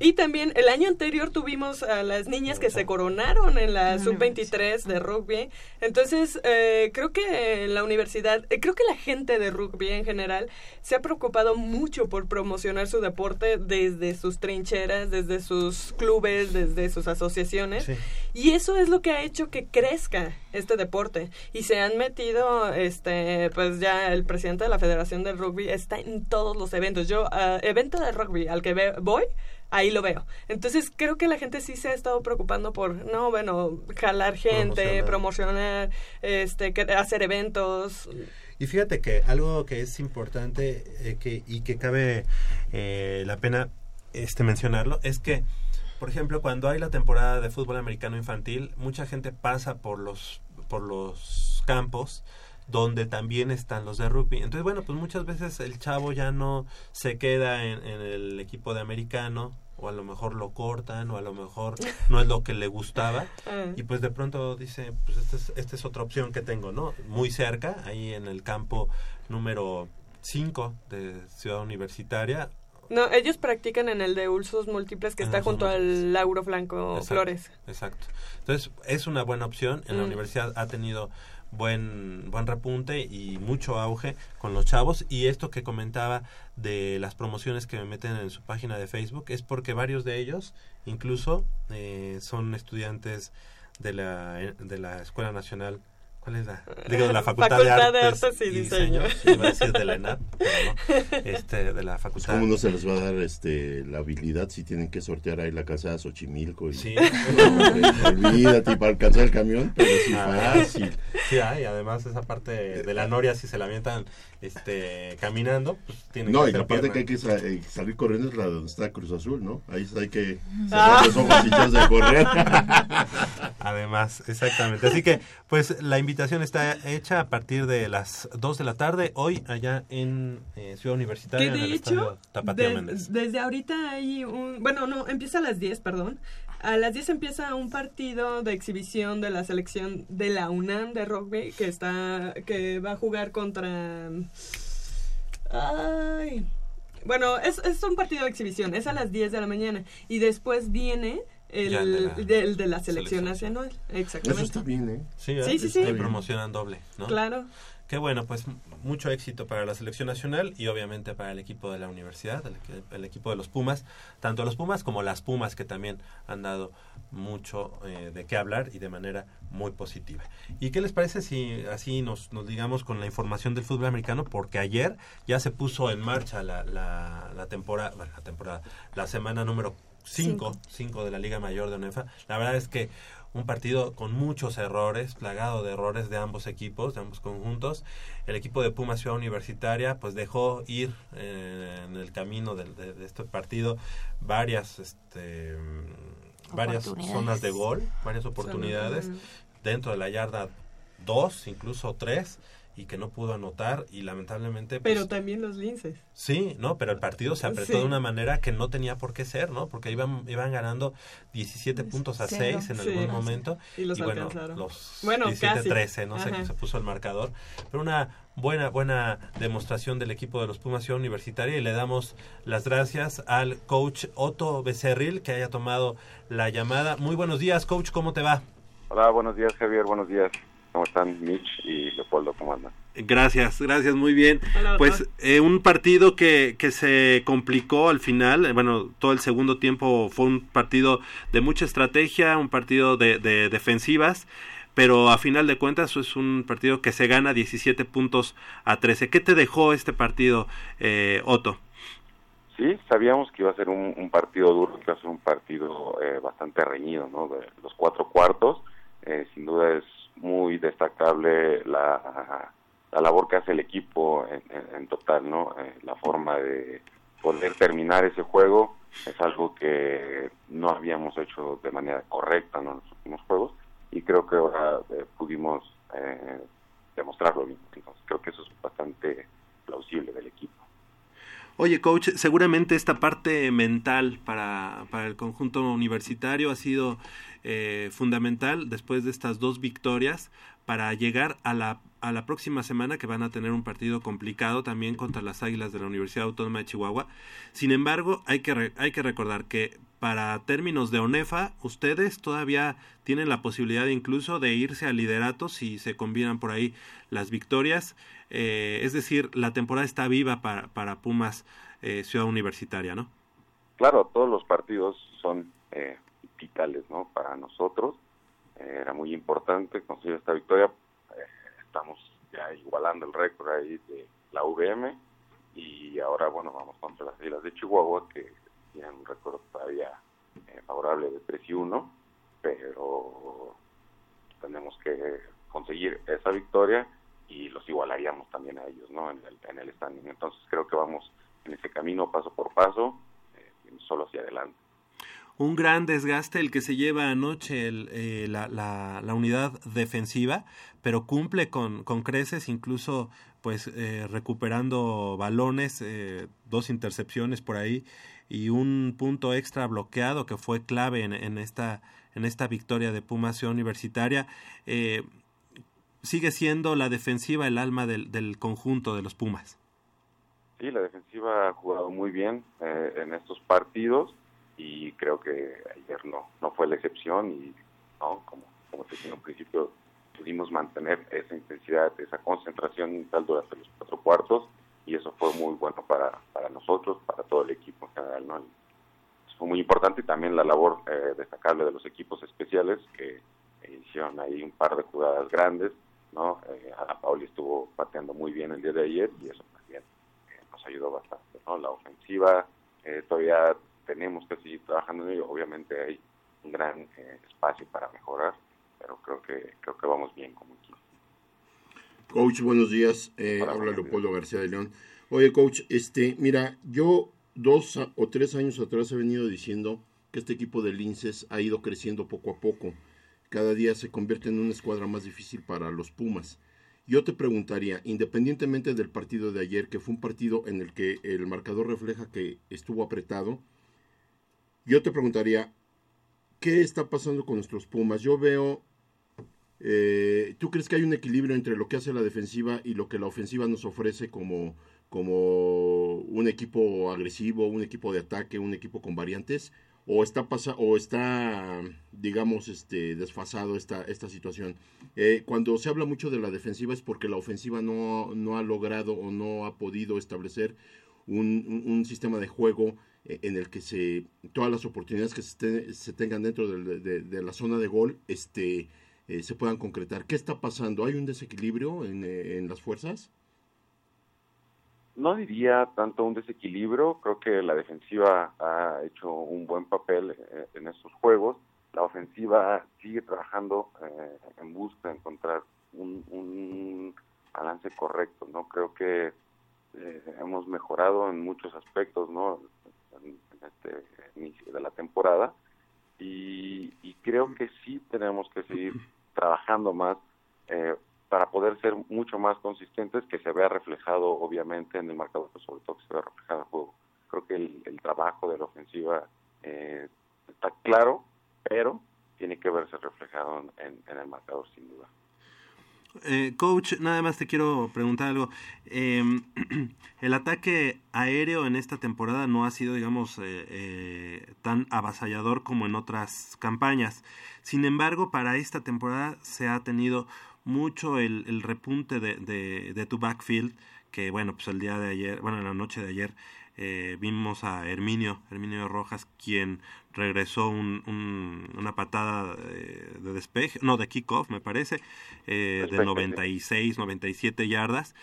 Y también el año anterior tuvimos a las niñas que se coronaron en la sub-23 de rugby. Entonces, eh, creo que la universidad, eh, creo que la gente de rugby en general se ha preocupado mucho por promocionar su deporte desde sus trincheras, desde sus clubes, desde sus asociaciones. Sí. Y eso es lo que ha hecho que crezca este deporte. Y se han metido, este, pues ya el presidente de la Federación del Rugby está en todos los eventos. Yo, ah, evento de rugby al que ve- voy, ahí lo veo. Entonces creo que la gente sí se ha estado preocupando por, no, bueno, jalar gente, promocionar, este, hacer eventos. Y fíjate que algo que es importante eh, que, y que cabe eh, la pena este mencionarlo es que, por ejemplo, cuando hay la temporada de fútbol americano infantil, mucha gente pasa por los, por los campos donde también están los de rugby. Entonces, bueno, pues muchas veces el chavo ya no se queda en, en el equipo de americano, o a lo mejor lo cortan, o a lo mejor no es lo que le gustaba. Ah. Y pues de pronto dice, pues esta es, esta es otra opción que tengo, ¿no? Muy cerca, ahí en el campo número 5 de Ciudad Universitaria. No, ellos practican en el de usos múltiples que En está junto al Lauro Blanco Exacto, Flores. Exacto. Entonces, es una buena opción. En la Mm. universidad ha tenido buen buen repunte y mucho auge con los chavos. Y esto que comentaba de las promociones que me meten en su página de Facebook es porque varios de ellos incluso eh, son estudiantes de la de la Escuela Nacional ¿Cuál es la? Digo, de la Facultad, Facultad de de Artes, Artes y Diseño. Sí, iba a decir de la ENAP, pero no. Este, de la Facultad. ¿Cómo no se les va a dar este la habilidad si tienen que sortear ahí la calzada Xochimilco? Y, Sí. No, olvídate para alcanzar el camión, pero sí Ah, fácil. Sí, hay, además esa parte de la noria, si se la avientan este, caminando, pues tienen No, que y la hacer parte pierna. que hay que sa- eh, salir corriendo es la donde está Cruz Azul, ¿no? Ahí hay que Ah. cerrar los ojos y echarse a correr. Además, exactamente. Así que, pues, la invitación está hecha a partir de las 2 de la tarde, hoy allá en eh, Ciudad Universitaria, Que en de el hecho, de- Méndez. desde ahorita hay un... Bueno, no, empieza a las 10, perdón. A las 10 empieza un partido de exhibición de la selección de la UNAM de rugby que está que va a jugar contra... Ay... Bueno, es, es un partido de exhibición, es a las 10 de la mañana. Y después viene el, de la del de la selección selección. nacional. Exactamente. Eso está bien, ¿eh? Sí, Sí, sí, sí. Promocionan doble, ¿no? Claro. Qué bueno, pues mucho éxito para la selección nacional y obviamente para el equipo de la universidad, el equipo de los Pumas, tanto los Pumas como las Pumas que también han dado mucho eh, de qué hablar y de manera muy positiva. ¿Y qué les parece si así nos, nos digamos con la información del fútbol americano? Porque ayer ya se puso en marcha la, la, la temporada, bueno, la temporada, la semana número 5 5 de la Liga Mayor de UNEFA. La verdad es que un partido con muchos errores, plagado de errores de ambos equipos, de ambos conjuntos. El equipo de Puma Ciudad Universitaria pues dejó ir eh, en el camino de, de este partido varias este varias zonas de gol, varias oportunidades. dentro de la yarda 2, incluso 3 y que no pudo anotar y lamentablemente pues, Pero también los linces. Sí, no, pero el partido se apretó Sí. de una manera que no tenía por qué ser, ¿no? Porque iban iban ganando 17 puntos a Cero. 6 en Sí. algún momento Y los bueno, alcanzaron. los Bueno, 17-13, no sé qué se puso el marcador, pero una buena buena demostración del equipo de los Pumas Ciudad Universitaria y le damos las gracias al coach Otto Becerril que haya tomado la llamada. Muy buenos días, coach, ¿cómo te va? Hola, buenos días Javier, buenos días. ¿Cómo están Mitch y Leopoldo? ¿Cómo andan? Gracias, gracias, muy bien. Hola, pues eh, un partido que, que se complicó al final, eh, bueno, todo el segundo tiempo fue un partido de mucha estrategia, un partido de, de defensivas, pero a final de cuentas es un partido que se gana 17 puntos a 13. ¿Qué te dejó este partido, eh, Otto? Sí, sabíamos que iba a ser un, un partido duro, que iba a ser un partido eh, bastante reñido, ¿no? De los cuatro cuartos, eh, sin duda es muy destacable la, la labor que hace el equipo en, en- en total, ¿no? Eh, la forma de poder terminar ese juego es algo que no habíamos hecho de manera correcta en los últimos juegos y creo que ahora eh, pudimos eh, demostrarlo bien. Creo que eso es bastante plausible del equipo. Oye, coach, seguramente esta parte mental para, para el conjunto universitario ha sido eh, fundamental después de estas dos victorias para llegar a la, a la próxima semana que van a tener un partido complicado también contra las Águilas de la Universidad Autónoma de Chihuahua. Sin embargo, hay que, re- hay que recordar que para términos de ONEFA, ustedes todavía tienen la posibilidad incluso de irse al liderato si se combinan por ahí las victorias. Eh, es decir, la temporada está viva para, para Pumas eh, Ciudad Universitaria, ¿no? Claro, todos los partidos son eh, vitales ¿no? para nosotros. Eh, era muy importante conseguir esta victoria. Eh, estamos ya igualando el récord ahí de la VM y ahora, bueno, vamos contra las Islas de Chihuahua que tienen un récord todavía eh, favorable de 3 y 1, pero tenemos que conseguir esa victoria y los igualaríamos también a ellos, ¿no? En el, en el standing. Entonces creo que vamos en ese camino paso por paso, eh, solo hacia adelante. Un gran desgaste el que se lleva anoche el, eh, la, la, la unidad defensiva, pero cumple con, con creces, incluso pues eh, recuperando balones, eh, dos intercepciones por ahí y un punto extra bloqueado que fue clave en, esta en esta victoria de Pumas Universitaria. Eh, sigue siendo la defensiva el alma del, del conjunto de los Pumas. Sí, la defensiva ha jugado muy bien eh, en estos partidos y creo que ayer no no fue la excepción y no como como te dije en un principio pudimos mantener esa intensidad esa concentración mental durante los cuatro cuartos y eso fue muy bueno para para nosotros para todo el equipo en general no Eso fue muy importante y también la labor eh, destacable de los equipos especiales que hicieron ahí un par de jugadas grandes no eh, Ana Pauli estuvo pateando muy bien el día de ayer y eso también eh, nos ayudó bastante no la ofensiva eh, todavía tenemos que seguir trabajando en ello. Obviamente hay un gran eh, espacio para mejorar, pero creo que creo que vamos bien como equipo. Coach, buenos días. Eh, Hola, habla Leopoldo García de León. Oye, coach, este, mira, yo dos o tres años atrás he venido diciendo que este equipo de Linces ha ido creciendo poco a poco. Cada día se convierte en una escuadra más difícil para los Pumas. Yo te preguntaría, independientemente del partido de ayer, que fue un partido en el que el marcador refleja que estuvo apretado, yo te preguntaría, ¿qué está pasando con nuestros Pumas? Yo veo eh, ¿Tú crees que hay un equilibrio entre lo que hace la defensiva y lo que la ofensiva nos ofrece como, como un equipo agresivo, un equipo de ataque, un equipo con variantes? ¿O está, pasa o está digamos, este, desfasado esta, esta situación? Eh, cuando se habla mucho de la defensiva es porque la ofensiva no, no ha logrado o no ha podido establecer un, un- sistema de juego en el que se todas las oportunidades que se, te- se tengan dentro de, de la zona de gol este, eh, se puedan concretar. ¿Qué está pasando? ¿Hay un desequilibrio en, eh, en las fuerzas? No diría tanto un desequilibrio, creo que la defensiva ha hecho un buen papel eh, en estos juegos. La ofensiva sigue trabajando eh, en busca de encontrar un, un balance correcto, ¿no? Creo que eh, hemos mejorado en muchos aspectos, ¿no? En, este inicio de la temporada y, y creo que sí tenemos que seguir trabajando más eh, para poder ser mucho más consistentes, que se vea reflejado obviamente en el marcador, pero sobre todo que se vea reflejado en el juego. Creo que el, el trabajo de la ofensiva eh, está claro, pero tiene que verse reflejado en el marcador sin duda. Eh, coach, nada más te quiero preguntar algo. Eh, el ataque aéreo en esta temporada no ha sido, digamos, eh, eh, tan avasallador como en otras campañas. Sin embargo, para esta temporada se ha tenido mucho el, el repunte de, de tu backfield, que bueno, pues el día de ayer, bueno, en la noche de ayer, eh, vimos a Herminio, Herminio Rojas, quien regresó un, un, una patada de, de, despeje, no, de kickoff, me parece, eh, de 96, 97 yardas.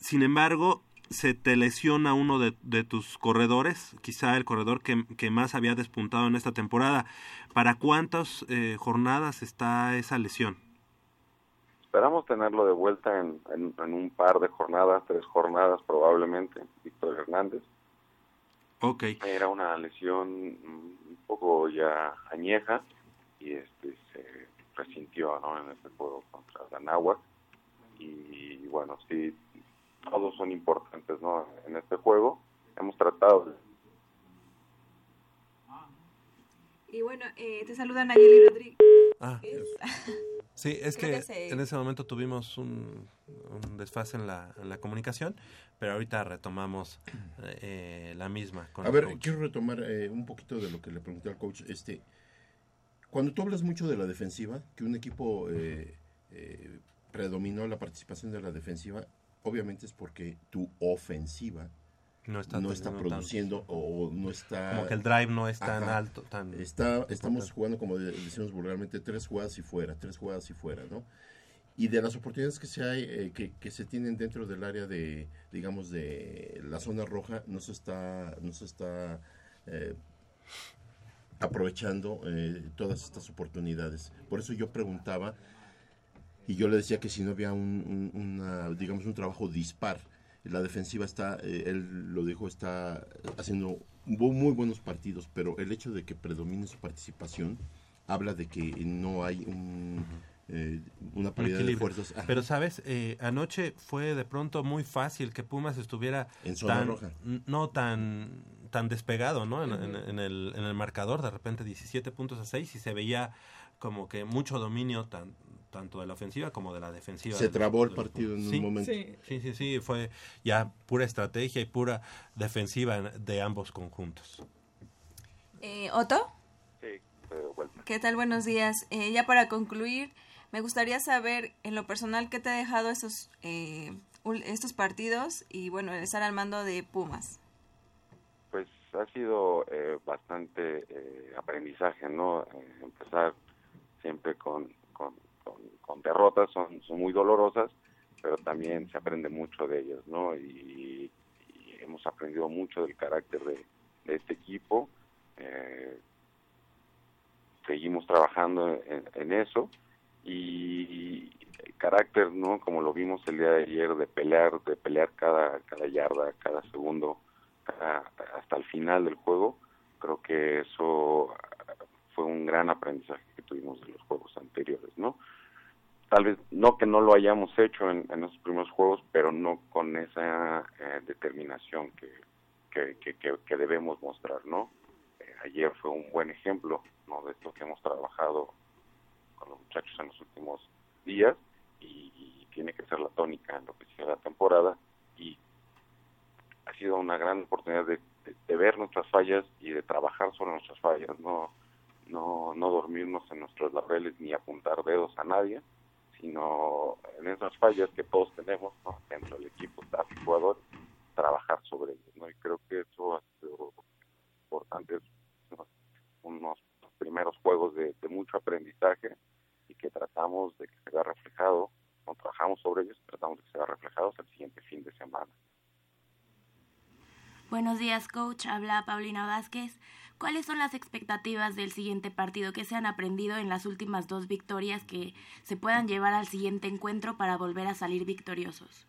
Sin embargo, se te lesiona uno de, de tus corredores, quizá el corredor que, que, más había despuntado en esta temporada. ¿Para cuántas eh, jornadas está esa lesión? Esperamos tenerlo de vuelta en, en, en, un par de jornadas, tres jornadas probablemente, Víctor Hernández. Ok. Era una lesión un poco ya añeja y este se resintió ¿no? en este juego contra Danáhuac. Y bueno, sí, todos son importantes ¿no? en este juego. Hemos tratado de... Y bueno, eh, te saludan Nayeli Rodríguez. Ah, sí, es que, que se... en ese momento tuvimos un, un desfase en la, en la, comunicación, pero ahorita retomamos eh, la misma. Con A ver, coach. quiero retomar eh, un poquito de lo que le pregunté al coach. Este, cuando tú hablas mucho de la defensiva, que un equipo eh, predominó la participación de la defensiva, obviamente es porque tu ofensiva no está, no está produciendo o no está como que el drive no es tan ajá, alto tan está estamos jugando como decimos vulgarmente tres jugadas y fuera tres jugadas y fuera no y de las oportunidades que se hay eh, que, que, se tienen dentro del área de digamos de la zona roja no se está no se está eh, aprovechando eh, todas estas oportunidades. Por eso yo preguntaba y yo le decía que si no había un, un una, digamos un trabajo dispar la defensiva está, eh, él lo dijo, está haciendo muy buenos partidos, pero el hecho de que predomine su participación habla de que no hay un, eh, una paridad de fuerzas. Pero sabes, eh, anoche fue de pronto muy fácil que Pumas estuviera en zona tan, roja. no tan tan despegado, ¿no? En, en, en, el, en el marcador, de repente 17 puntos a 6 y se veía como que mucho dominio tan, tanto de la ofensiva como de la defensiva. Se trabó el partido en sí, un momento. Sí, sí, sí, sí, fue ya pura estrategia y pura defensiva de ambos conjuntos. Eh, ¿Otto? Sí, eh, bueno. ¿Qué tal? Buenos días. Eh, ya para concluir, me gustaría saber en lo personal qué te ha dejado estos, eh, estos partidos y bueno, estar al mando de Pumas. Pues ha sido eh, bastante eh, aprendizaje, ¿no? empezar siempre con, con con, con, derrotas son, muy dolorosas, pero también se aprende mucho de ellas, ¿no? Y, hemos aprendido mucho del carácter de, este equipo. Eh, seguimos trabajando en, en, eso y el carácter, ¿no? Como lo vimos el día de ayer, de pelear, de pelear cada, cada yarda, cada segundo, cada, hasta el final del juego, creo que eso fue un gran aprendizaje que tuvimos de los juegos anteriores, ¿no? Tal vez no que no lo hayamos hecho en, en esos primeros juegos, pero no con esa eh, determinación que, que, que, que, debemos mostrar, ¿no? Eh, ayer fue un buen ejemplo, ¿no? De esto que hemos trabajado con los muchachos en los últimos días y, y tiene que ser la tónica en lo que sigue la temporada y ha sido una gran oportunidad de, de, de ver nuestras fallas y de trabajar sobre nuestras fallas, ¿no? no, no dormirnos en nuestros laureles ni apuntar dedos a nadie, sino en esas fallas que todos tenemos ¿no? dentro del equipo, jugadores, trabajar sobre ellos. ¿no? Y creo que eso ha sido importante, unos, unos primeros juegos de, de, mucho aprendizaje y que tratamos de que se vea reflejado, no trabajamos sobre ellos, tratamos de que se vea reflejado el siguiente fin de semana. Buenos días, coach. Habla Paulina Vázquez. ¿Cuáles son las expectativas del siguiente partido? ¿Qué se han aprendido en las últimas dos victorias que se puedan llevar al siguiente encuentro para volver a salir victoriosos?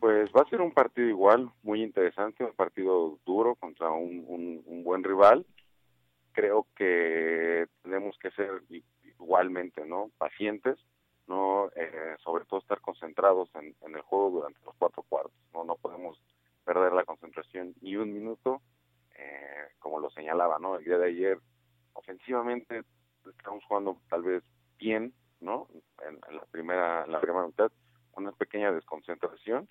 Pues va a ser un partido igual, muy interesante, un partido duro contra un, un, buen rival. Creo que tenemos que ser igualmente, ¿no? Pacientes, no, eh, sobre todo estar concentrados en, en el juego durante los cuatro cuartos. No, no podemos perder la concentración ni un minuto eh, como lo señalaba, ¿no? El día de ayer, ofensivamente, estamos jugando tal vez bien, ¿no? En, en la primera, en la primera mitad, una pequeña desconcentración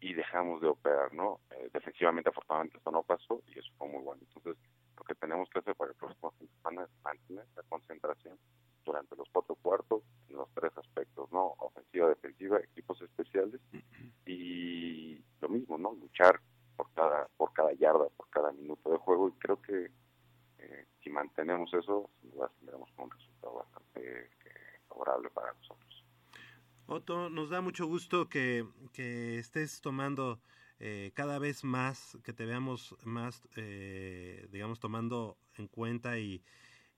y dejamos de operar, ¿no? Eh, defensivamente, afortunadamente, esto no pasó y eso fue muy bueno. Entonces, lo que tenemos que hacer para el próximo fin de semana es mantener la concentración durante los cuatro cuartos en los tres aspectos, ¿no? Ofensiva, defensiva, equipos especiales y lo mismo, ¿no? Luchar por cada por cada yarda, por cada minuto de juego y creo que eh, si mantenemos eso, tendremos un resultado bastante eh, favorable para nosotros. Otto, nos da mucho gusto que, que estés tomando eh, cada vez más, que te veamos más, eh, digamos, tomando en cuenta y,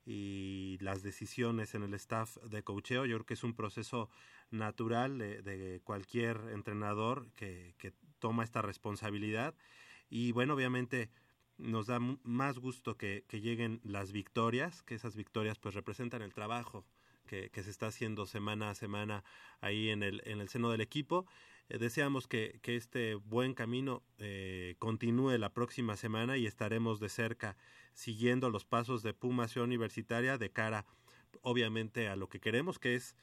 y las decisiones en el staff de cocheo. Yo creo que es un proceso natural de, cualquier entrenador que, toma esta responsabilidad. Y bueno, obviamente nos da más gusto que, lleguen las victorias, que esas victorias pues representan el trabajo que, que se está haciendo semana a semana ahí en el, en el seno del equipo. Eh, deseamos que, que, este buen camino eh, continúe la próxima semana y estaremos de cerca siguiendo los pasos de Puma Ciudad Universitaria de cara, obviamente, a lo que queremos, que es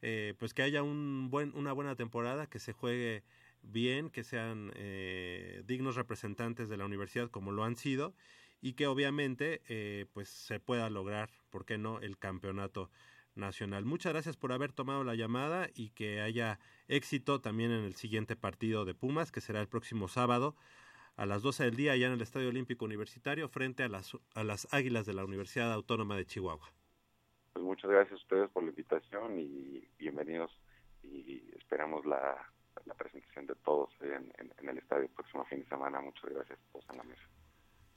eh, pues que haya un buen, una buena temporada, que se juegue bien, que sean eh, dignos representantes de la universidad como lo han sido y que obviamente eh, pues se pueda lograr, ¿por qué no?, el campeonato nacional. Muchas gracias por haber tomado la llamada y que haya éxito también en el siguiente partido de Pumas, que será el próximo sábado a las 12 del día allá en el Estadio Olímpico Universitario frente a las, a las Águilas de la Universidad Autónoma de Chihuahua. Pues muchas gracias a ustedes por la invitación y bienvenidos y esperamos la, la presentación de todos en, el estadio el próximo fin de semana. Muchas gracias todos en la mesa.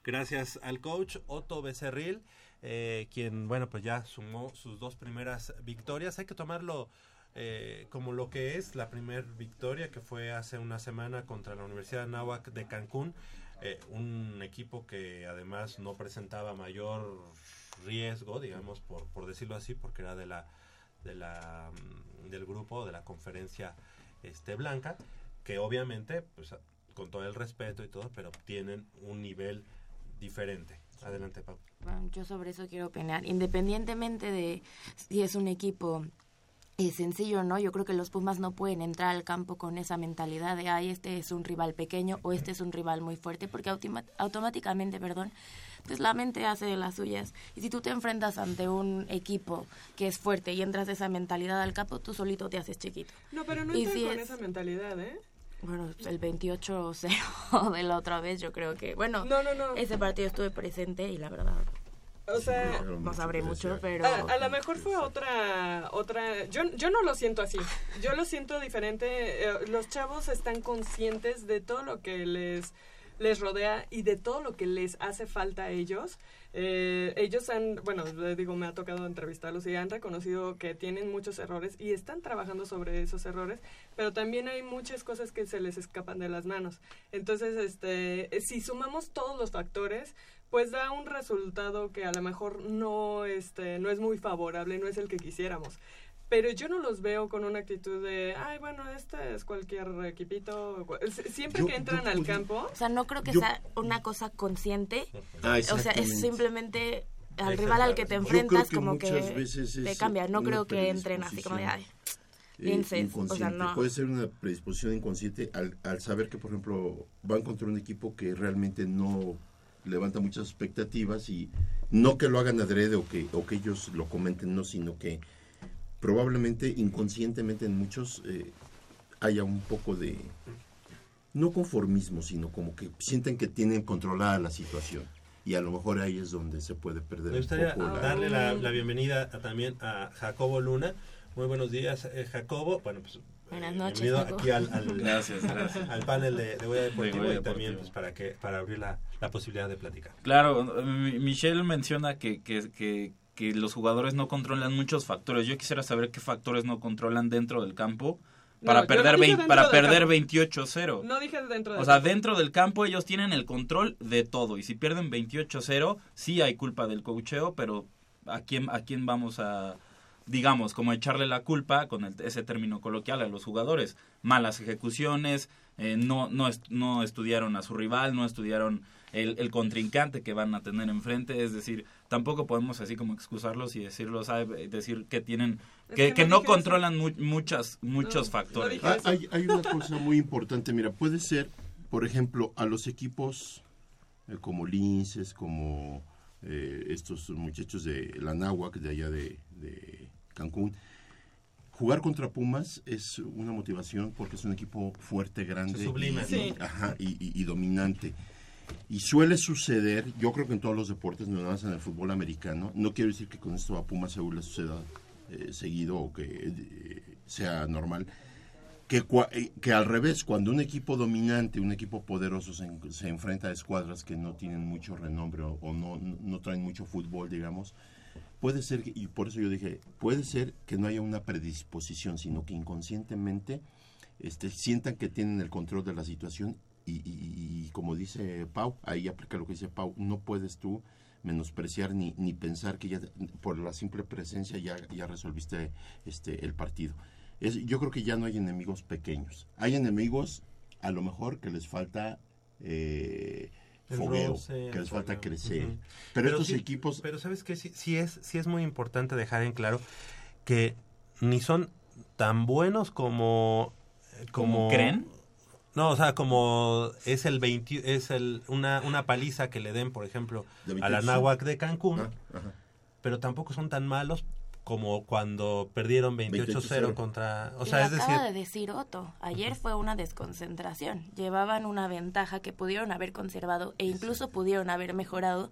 Gracias al coach Otto Becerril, eh, quien, bueno, pues ya sumó sus dos primeras victorias. Hay que tomarlo eh, como lo que es la primera victoria que fue hace una semana contra la Universidad de de Cancún, eh, un equipo que además no presentaba mayor riesgo, digamos, por, por decirlo así, porque era de la, de la, del grupo, de la conferencia este, blanca, que obviamente, pues con todo el respeto y todo, pero tienen un nivel diferente. Adelante, Pau. Yo sobre eso quiero opinar. Independientemente de si es un equipo eh, sencillo, ¿no? Yo creo que los Pumas no pueden entrar al campo con esa mentalidad de, ay, este es un rival pequeño o este es un rival muy fuerte, porque automáticamente, perdón, pues la mente hace de las suyas. Y si tú te enfrentas ante un equipo que es fuerte y entras de esa mentalidad al campo, tú solito te haces chiquito. No, pero no entras si con es... esa mentalidad, ¿eh? Bueno, el 28-0 de la otra vez, yo creo que. Bueno, no, no, no. ese partido estuve presente y la verdad. O sea, no, no sabré mucho, pero. A, a lo mejor fue otra. otra yo, yo no lo siento así. Yo lo siento diferente. Eh, los chavos están conscientes de todo lo que les les rodea y de todo lo que les hace falta a ellos. Eh, ellos han, bueno, les digo, me ha tocado entrevistarlos y han reconocido que tienen muchos errores y están trabajando sobre esos errores, pero también hay muchas cosas que se les escapan de las manos. Entonces, este, si sumamos todos los factores, pues da un resultado que a lo mejor no, este, no es muy favorable, no es el que quisiéramos pero yo no los veo con una actitud de, ay, bueno, este es cualquier equipito. Siempre yo, que entran al campo. O sea, no creo que yo, sea una cosa consciente. Ah, o sea, es simplemente al rival al que te enfrentas que como que te cambia. No creo que entren así como de, ay, eh, o sea, no. Puede ser una predisposición inconsciente al, al saber que, por ejemplo, van contra un equipo que realmente no levanta muchas expectativas y no que lo hagan adrede o que, o que ellos lo comenten, no, sino que probablemente inconscientemente en muchos eh, haya un poco de no conformismo, sino como que sienten que tienen controlada la situación. Y a lo mejor ahí es donde se puede perder. Me gustaría un poco darle la, la, bienvenida a, también a Jacobo Luna. Muy buenos días, eh, Jacobo. Bueno, pues Buenas noches. Bienvenido aquí al, al, gracias, gracias. al panel de, de Huella Deportivo de y también pues, para que para abrir la, la posibilidad de platicar. Claro, Michelle menciona que, que, que, que los jugadores no controlan muchos factores. Yo quisiera saber qué factores no controlan dentro del campo para no, perder no 20, para perder 28-0. No dije dentro del O sea, campo. dentro del campo ellos tienen el control de todo y si pierden 28-0 sí hay culpa del coacheo, pero ¿a quién a quién vamos a digamos, como echarle la culpa, con el, ese término coloquial, a los jugadores. Malas ejecuciones, eh, no, no, est no estudiaron a su rival, no estudiaron el, el, contrincante que van a tener enfrente. Es decir, tampoco podemos así como excusarlos y decirlos, decir que tienen, que, es que, que no, no controlan mu muchas, muchos no, factores. Ah, hay, hay una cosa muy importante, mira, puede ser, por ejemplo, a los equipos eh, como Linces, como eh, estos muchachos de la Náhuac, de allá de, de Cancún. Jugar contra Pumas es una motivación porque es un equipo fuerte, grande sublime, y, sí. ajá, y, y, y, dominante. Y suele suceder, yo creo que en todos los deportes, no nada más en el fútbol americano, no quiero decir que con esto a Pumas seguro le suceda eh, seguido o que eh, sea normal. Que, eh, que al revés, cuando un equipo dominante, un equipo poderoso se, se enfrenta a escuadras que no tienen mucho renombre o, o no, no traen mucho fútbol, digamos, puede ser, que- y por eso yo dije, puede ser que no haya una predisposición, sino que inconscientemente este, sientan que tienen el control de la situación y, y- y como dice Pau, ahí aplica lo que dice Pau, no puedes tú menospreciar ni, ni pensar que ya por la simple presencia ya, ya resolviste este, el partido. Es, yo creo que ya no hay enemigos pequeños. Hay enemigos a lo mejor que les falta eh, fogueo, roce, que les falta fogueo. crecer. Pero, estos sí- equipos... Pero sabes que sí, sí es, sí es muy importante dejar en claro que ni son tan buenos como... ¿Como creen? No, o sea, como es el 20, es el una, una paliza que le den, por ejemplo, a la 28. Náhuac de Cancún, Ah, pero tampoco son tan malos como cuando perdieron 28-0 28-0. contra... O sea, es decir... acaba de decir Otto, ayer fue una desconcentración. Llevaban una ventaja que pudieron haber conservado e incluso pudieron haber mejorado.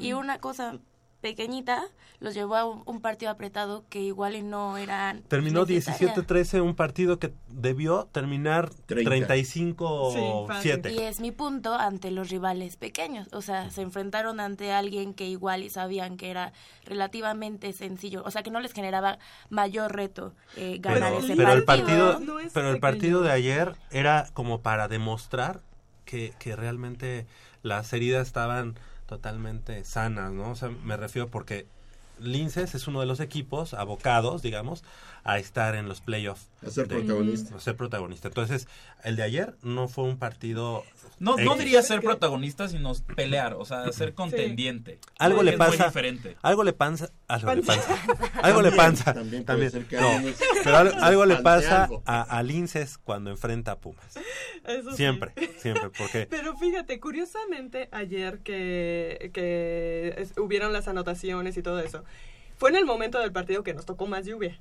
Y una cosa pequeñita los llevó a un, un partido apretado que igual y no era Terminó necesaria. 17-13, un partido que debió terminar 30. 35-7. Y es mi punto ante los rivales pequeños. O sea, se enfrentaron ante alguien que igual y sabían que era relativamente sencillo. O sea, que no les generaba mayor reto eh, ganar pero, ese pero el partido. partido pero el partido de ayer era como para demostrar que, que realmente las heridas estaban totalmente sanas, ¿no? O sea, me refiero porque Linces es uno de los equipos abocados, digamos, a estar en los playoffs. A ser de- protagonista. A ser protagonista. Entonces, el de ayer no fue un partido... No, no diría ser protagonista, sino pelear, o sea, ser contendiente. Algo le pasa. diferente. Algo le pasa. Algo le pasa. algo le pasa. también También. No, pero algo, algo le pasa a, a Linces cuando enfrenta a Pumas. Eso sí. Siempre, siempre, porque Pero fíjate, curiosamente ayer que, que es- hubieron las anotaciones y todo eso, fue en el momento del partido que nos tocó más lluvia.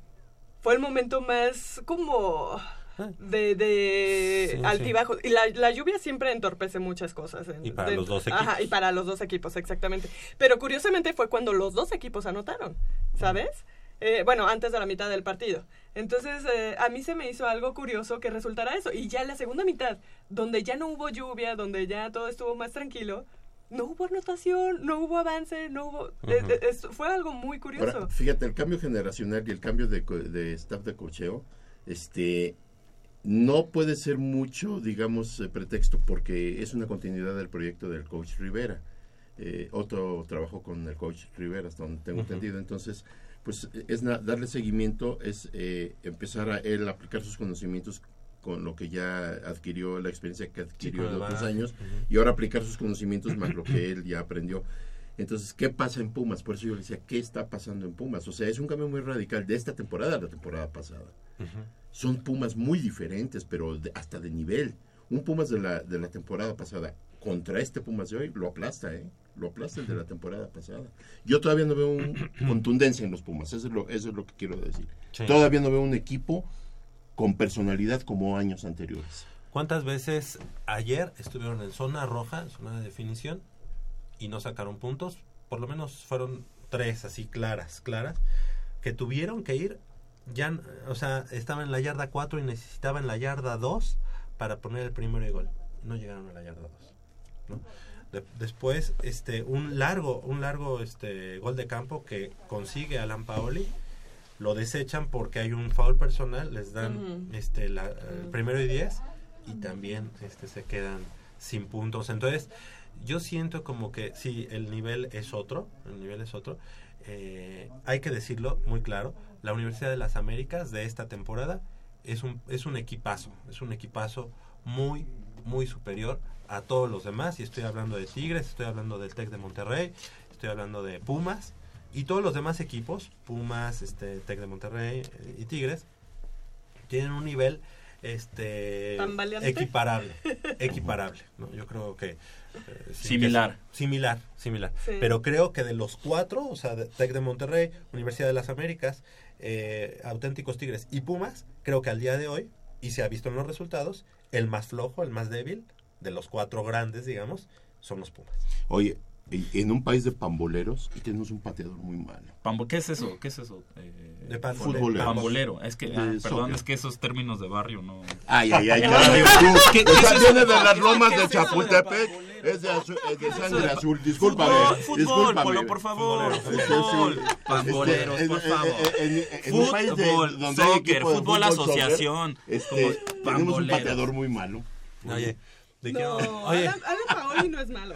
Fue el momento más como de, de Sí, sí. altibajos. Y la, la lluvia siempre entorpece muchas cosas. en- Y para dentro- los dos Ajá, equipos. y para los dos equipos, exactamente. Pero curiosamente fue cuando los dos equipos anotaron, ¿sabes? Eh, bueno, antes de la mitad del partido. Entonces, eh, a mí se me hizo algo curioso que resultara eso. Y ya en la segunda mitad, donde ya no hubo lluvia, donde ya todo estuvo más tranquilo, no hubo anotación, no hubo avance, no hubo... eh, eh, es- fue algo muy curioso. Ahora, fíjate, el cambio generacional y el cambio de, co- de staff de cocheo, este, no puede ser mucho, digamos, eh, pretexto porque es una continuidad del proyecto del coach Rivera. Eh, Otto trabajó con el coach Rivera, hasta donde tengo entendido. Entonces, pues es darle seguimiento, es eh, empezar a él a aplicar sus conocimientos con lo que ya adquirió, la experiencia que adquirió el otros años, y ahora aplicar sus conocimientos más lo que él ya aprendió. Entonces, ¿qué pasa en Pumas? Por eso yo le decía, ¿qué está pasando en Pumas? O sea, es un cambio muy radical de esta temporada a la temporada pasada. Son Pumas muy diferentes, pero de- hasta de nivel. Un Pumas de la, de la temporada pasada contra este Pumas de hoy lo aplasta, ¿eh? Lo aplasta el de la temporada pasada. Yo todavía no veo un contundencia en los Pumas, eso es lo, eso es lo que quiero decir. Sí. Todavía no veo un equipo con personalidad como años anteriores. ¿Cuántas veces ayer estuvieron en zona roja, zona de definición, y no sacaron puntos? Por lo menos fueron tres así claras, claras, que tuvieron que ir, ya, o sea, estaba en la yarda 4 y necesitaban la yarda 2 para poner el primer gol. No llegaron a la yarda 2. ¿no? De- después, este, un largo, un largo este, gol de campo que consigue Alan Paoli, lo desechan porque hay un foul personal, les dan Ujú. este, la, el primero y 10 y también este, se quedan sin puntos. Entonces, yo siento como que sí, el nivel es otro, el nivel es otro. Eh, hay que decirlo muy claro, la Universidad de las Américas de esta temporada es un, es un equipazo, es un equipazo muy, muy superior a todos los demás. Y estoy hablando de Tigres, estoy hablando del Tec de Monterrey, estoy hablando de Pumas y todos los demás equipos, Pumas, este, Tec de Monterrey eh, y Tigres, tienen un nivel este equiparable equiparable ¿no? yo creo que Similar. que- similar similar Sí. pero creo que de los cuatro o sea de Tec de Monterrey Universidad de las Américas eh, auténticos Tigres y Pumas creo que al día de hoy y se ha visto en los resultados el más flojo el más débil de los cuatro grandes digamos son los Pumas Oye, en, un país de pamboleros y tenemos un pateador muy malo. Pambo- ¿Qué es eso? ¿Qué es eso? Eh, De pambolero. Pambolero. Es que, De ah, perdón, soccer. es que esos términos de barrio no. Ay, ay, ay, No, caray, no, tú, ¿qué- o qué sea, es eso? viene de las lomas ¿Qué de es Chapultepec, es de, azu- es de sangre azul, discúlpame, Fútbol, fútbol, discúlpame. Polo, por favor, fútbol, sí. pamboleros, Este, por en- favor. En, en- en un país de, Fútbol, donde soccer, fútbol soccer, asociación, este, como tenemos un pateador muy malo. Oye, No, Oye, Alan, Alan Paoli no es malo.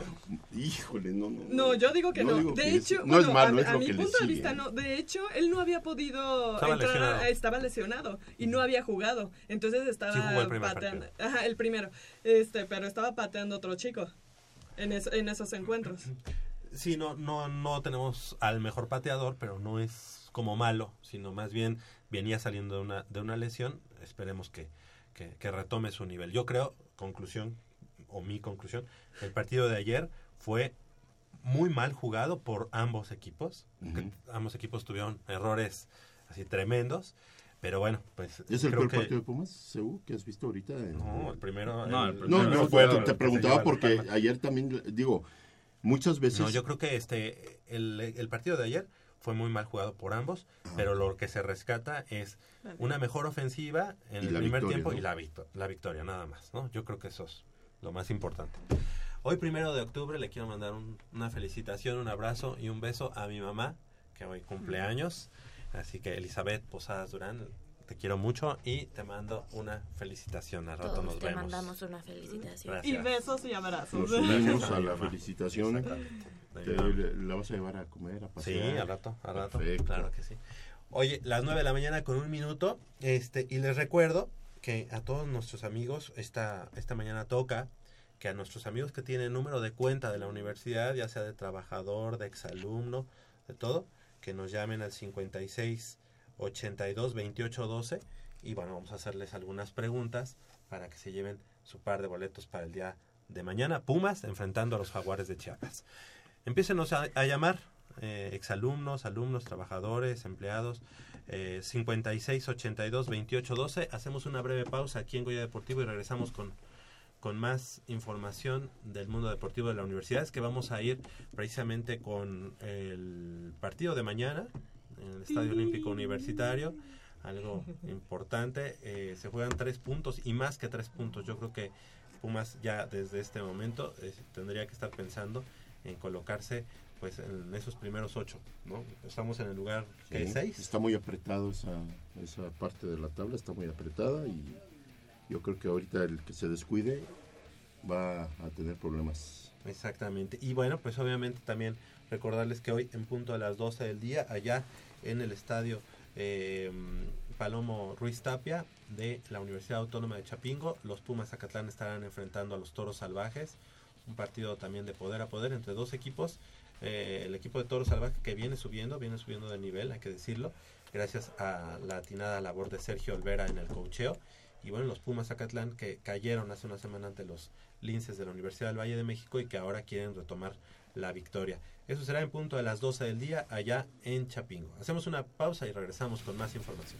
Híjole, no, no. No, yo digo que no. digo De que es- hecho, no es bueno, malo, a, es a lo mi que le punto de vista no. De hecho, él no había podido Estaba entrar, lesionado. a- estaba lesionado y no había jugado. Entonces estaba Sí jugó el pateando. Ajá, el primero. Este, pero estaba pateando otro chico en, es- en esos encuentros. sí, no, no, no tenemos al mejor pateador, pero no es como malo, sino más bien venía saliendo de una, de una lesión. Esperemos que, que, que retome su nivel. Yo creo, conclusión, o mi conclusión, el partido de ayer fue muy mal jugado por ambos equipos. ambos equipos tuvieron errores así tremendos. Pero bueno, pues. ¿Es el creo peor que- partido de Pumas, Seú, que has visto ahorita? En- No, el primero. No, el el- No, no, fue te, preguntaba porque ayer también, digo, muchas veces... No, yo creo que este el, el partido de ayer fue muy mal jugado por ambos, pero lo que se rescata es una mejor ofensiva en Y el primer victoria, tiempo ¿no? y la, victo- la victoria, nada más, ¿no? Yo creo que eso es lo más importante. Hoy, primero de octubre, le quiero mandar un- una felicitación, un abrazo y un beso a mi mamá, que hoy cumpleaños. Así que, Elizabeth Posadas Durán, te quiero mucho y te mando una felicitación. Al rato Todos nos te vemos. mandamos una felicitación. Gracias. Y besos y abrazos. Nos unimos a la felicitación. Te- ¿La vas a llevar a comer, a Sí, pasear? al rato, al rato. Perfecto. Claro que sí. Oye, las 9 de la mañana con un minuto. Este, y les recuerdo que a todos nuestros amigos, esta, esta mañana toca que a nuestros amigos que tienen número de cuenta de la universidad, ya sea de trabajador, de exalumno, de todo, que nos llamen al 56 82 28 12 y bueno, vamos a hacerles algunas preguntas para que se lleven su par de boletos para el día de mañana. Pumas enfrentando a los jaguares de Chiapas. Empiecenos a, a llamar eh, exalumnos, alumnos, trabajadores, empleados. Eh, 56 82 28 12. Hacemos una breve pausa aquí en Goya Deportivo y regresamos con, con más información del mundo deportivo de la universidad. Es que vamos a ir precisamente con el partido de mañana en el Estadio Olímpico Universitario. Algo importante. Eh, se juegan tres puntos y más que tres puntos. Yo creo que Pumas ya desde este momento eh, tendría que estar pensando en colocarse pues en esos primeros ocho, ¿no? Estamos en el lugar ¿qué, Sí, seis. Está muy apretado esa, esa parte de la tabla, está muy apretada y yo creo que ahorita el que se descuide va a tener problemas. Exactamente. Y bueno, pues obviamente también recordarles que hoy en punto a las 12 del día, allá en el estadio eh, Palomo Ruiz Tapia de la Universidad Autónoma de Chapingo, los Pumas Zacatlán estarán enfrentando a los Toros Salvajes, un partido también de poder a poder entre dos equipos. Eh, el equipo de Toros Salvajes que viene subiendo, viene subiendo de nivel, hay que decirlo, gracias a la atinada labor de Sergio Olvera en el cocheo. Y bueno, los Pumas Zacatlán que cayeron hace una semana ante los linces de la Universidad del Valle de México y que ahora quieren retomar la victoria. Eso será en punto a las 12 del día allá en Chapingo. Hacemos una pausa y regresamos con más información.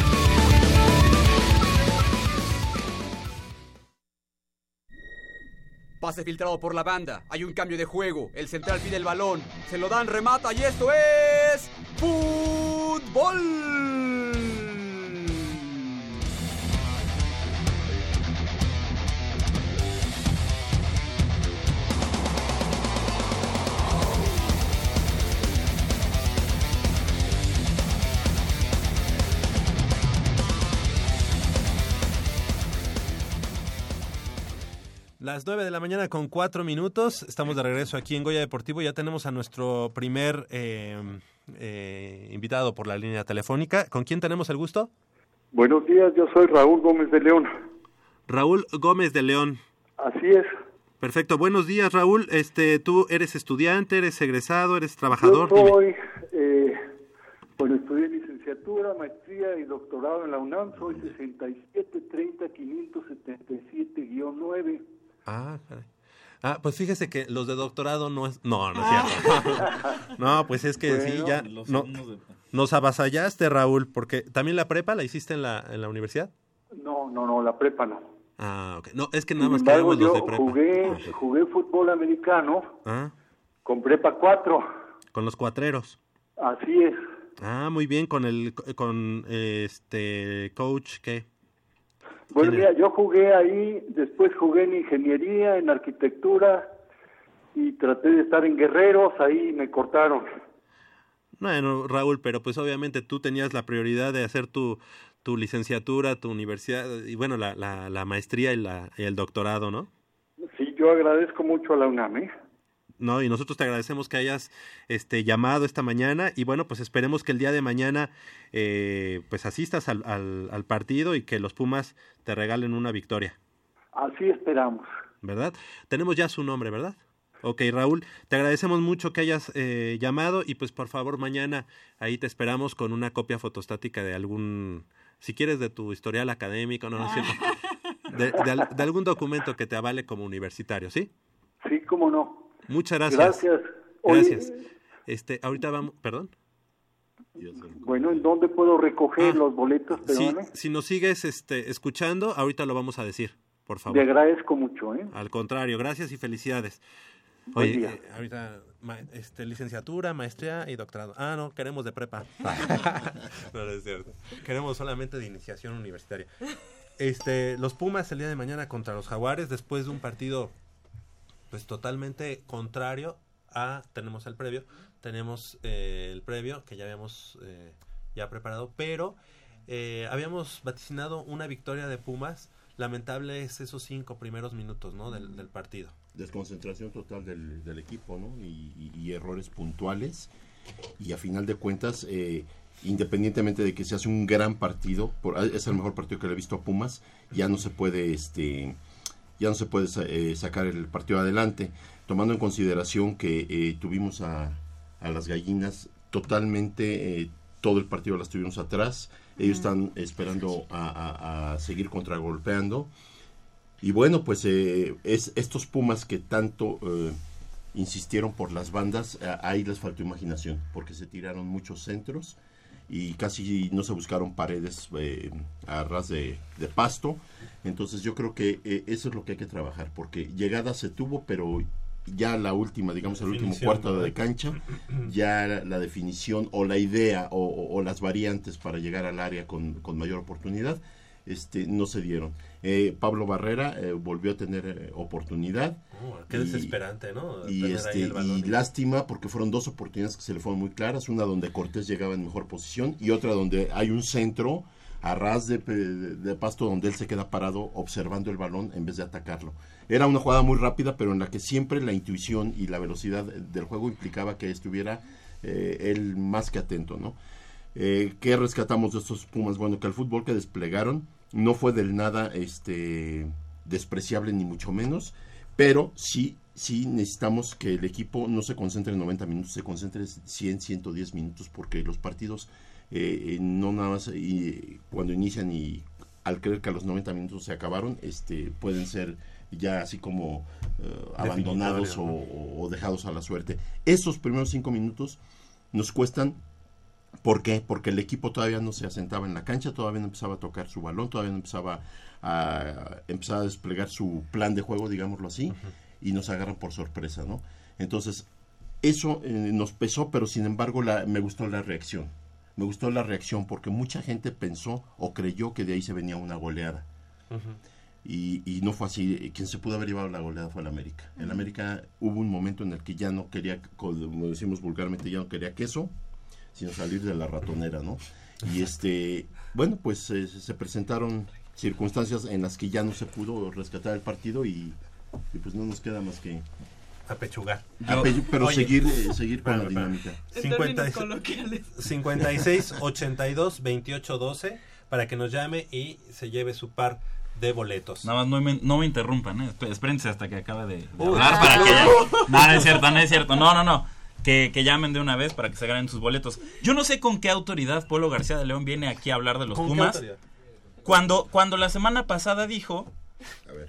Pase filtrado por la banda. Hay un cambio de juego. El central pide el balón. Se lo dan, remata y esto es. ¡Fútbol! Las 9 de la mañana con 4 minutos. Estamos de regreso aquí en Goya Deportivo. Ya tenemos a nuestro primer eh, eh, invitado por la línea telefónica. ¿Con quién tenemos el gusto? Buenos días, yo soy Raúl Gómez de León. Raúl Gómez de León. Así es. Perfecto. Buenos días, Raúl. Este, tú eres estudiante, eres egresado, eres trabajador. Yo soy, eh, bueno, estudié licenciatura, maestría y doctorado en la UNAM. Soy 6730-577-9. Ah, caray. Ah, pues fíjese que los de doctorado no es... No, no es cierto. no, pues es que sí, ya... No, nos avasallaste, Raúl, porque también la prepa la hiciste en la, en la universidad. No, no, no, la prepa no. Ah, ok. No, es que nada más embargo, queremos los yo de prepa. jugué, jugué fútbol americano Ah, con prepa 4. con los cuatreros. Así es. Ah, muy bien, con el... con este coach, ¿qué? Bueno, ¿Quién mira, yo jugué ahí, después jugué en ingeniería, en arquitectura y traté de estar en guerreros, ahí me cortaron. Bueno, Raúl, pero pues obviamente tú tenías la prioridad de hacer tu, tu licenciatura, tu universidad, y bueno, la, la, la maestría y, la, y el doctorado, ¿no? Sí, yo agradezco mucho a la UNAM, ¿eh? No, y nosotros te agradecemos que hayas este llamado esta mañana y bueno, pues esperemos que el día de mañana eh, pues asistas al, al, al partido y que los Pumas te regalen una victoria, Así esperamos. ¿verdad? Tenemos ya su nombre, ¿verdad? Ok, Raúl, te agradecemos mucho que hayas eh, llamado y pues por favor mañana ahí te esperamos con una copia fotostática de algún, si quieres de tu historial académico, no, no es cierto, de, de algún documento que te avale como universitario, ¿sí? Sí, cómo no. Muchas gracias. Gracias. Oye, Gracias. Este, ahorita vamos, perdón. Bueno, ¿en dónde puedo recoger los boletos? Ah, Si, si nos sigues este, escuchando, ahorita lo vamos a decir, por favor. Te agradezco mucho, ¿eh? Al contrario, gracias y felicidades. Buen Oye, día. eh, ahorita, ma- este, licenciatura, maestría y doctorado. Ah, no, queremos de prepa. no, no es cierto. Queremos solamente de iniciación universitaria. Este, los Pumas el día de mañana contra los Jaguares, después de un partido, pues totalmente contrario a, tenemos el previo, tenemos eh, el previo que ya habíamos eh, ya preparado, pero eh, habíamos vaticinado una victoria de Pumas. Lamentable es esos cinco primeros minutos, ¿no? Del, del partido. Desconcentración total del, del equipo, ¿no? Y, errores puntuales. Y a final de cuentas, eh, independientemente de que se hace un gran partido, por- es el mejor partido que le he visto a Pumas, ya no se puede, este, ya no se puede eh, sacar el partido adelante, tomando en consideración que eh, tuvimos a, a las gallinas totalmente, eh, todo el partido las tuvimos atrás, ellos están esperando a, a- a seguir contragolpeando. Y bueno, pues eh, es estos Pumas que tanto insistieron por las bandas, ahí les faltó imaginación, porque se tiraron muchos centros y casi no se buscaron paredes eh, a ras de, de pasto. Entonces yo creo que eh, eso es lo que hay que trabajar, porque llegada se tuvo, pero ya la última, digamos el último cuarto de cancha, ya la, la definición o la idea o, o- o las variantes para llegar al área con, con mayor oportunidad este, no se dieron. Eh, Pablo Barrera eh, volvió a tener eh, oportunidad. Oh, qué desesperante, ¿no? Y, Tener ahí este, y lástima porque fueron dos oportunidades que se le fueron muy claras. Una donde Cortés llegaba en mejor posición y otra donde hay un centro a ras de, pe- de pasto donde él se queda parado observando el balón en vez de atacarlo. Era una jugada muy rápida, pero en la que siempre la intuición y la velocidad del juego implicaba que estuviera eh, él más que atento, ¿no? Eh, ¿Qué rescatamos de estos Pumas? Bueno, que el fútbol que desplegaron no fue del nada este despreciable ni mucho menos, pero sí sí necesitamos que el equipo no se concentre en 90 minutos, se concentre en 100, 110 minutos, porque los partidos eh, eh, no nada más y, cuando inician y al creer que a los 90 minutos se acabaron, este pueden ser ya así como eh, abandonados o, o- o dejados a la suerte. Esos primeros cinco minutos nos cuestan ¿Por qué? Porque el equipo todavía no se asentaba en la cancha, todavía no empezaba a tocar su balón, todavía no empezaba a, empezaba a desplegar su plan de juego, digámoslo así. y nos agarran por sorpresa, ¿no? Entonces, eso eh, nos pesó, pero sin embargo la, me gustó la reacción. Me gustó la reacción porque mucha gente pensó o creyó que de ahí se venía una goleada. Y, y no fue así. Quien se pudo haber llevado la goleada fue el América. El. América hubo un momento en el que ya no quería, como decimos vulgarmente, ya no quería queso, sino salir de la ratonera, ¿no? Y este, bueno, pues eh, se presentaron circunstancias en las que ya no se pudo rescatar el partido y, y pues no nos queda más que apechugar. Ape- pero Oye, seguir, eh, seguir con la dinámica. espérame. En términos 50 coloquiales. 56 82 28 12 para que nos llame y se lleve su par de boletos. Nada más no me, no me interrumpan, ¿eh? Esp- Espérense hasta que acabe de, de Uy. hablar para que ya... No, no es cierto, no es cierto. No, no, no. Que, que llamen de una vez para que se ganen sus boletos. Yo no sé con qué autoridad Polo García de León viene aquí a hablar de los ¿Con qué Pumas. Cuando, cuando la semana pasada dijo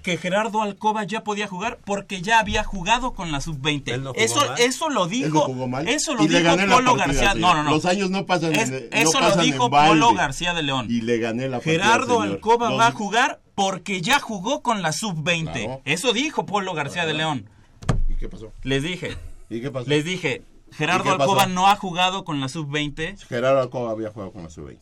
que Gerardo Alcoba ya podía jugar porque ya había jugado con la sub-20. jugó eso, mal. eso lo dijo, no eso lo Y dijo Polo partida, García. señor. No, no, no. Los años no pasan Es- en- no eso lo pasan dijo. Polo García de León. Y le gané la partida, Gerardo señor. Alcoba Los- va a jugar porque ya jugó con la sub-20. Claro. Eso dijo Polo García de León. ¿Y qué pasó? Les dije. ¿Y qué pasó? Les dije, Gerardo. Alcoba no ha jugado con la sub-20. Gerardo Alcoba había jugado con la sub-20.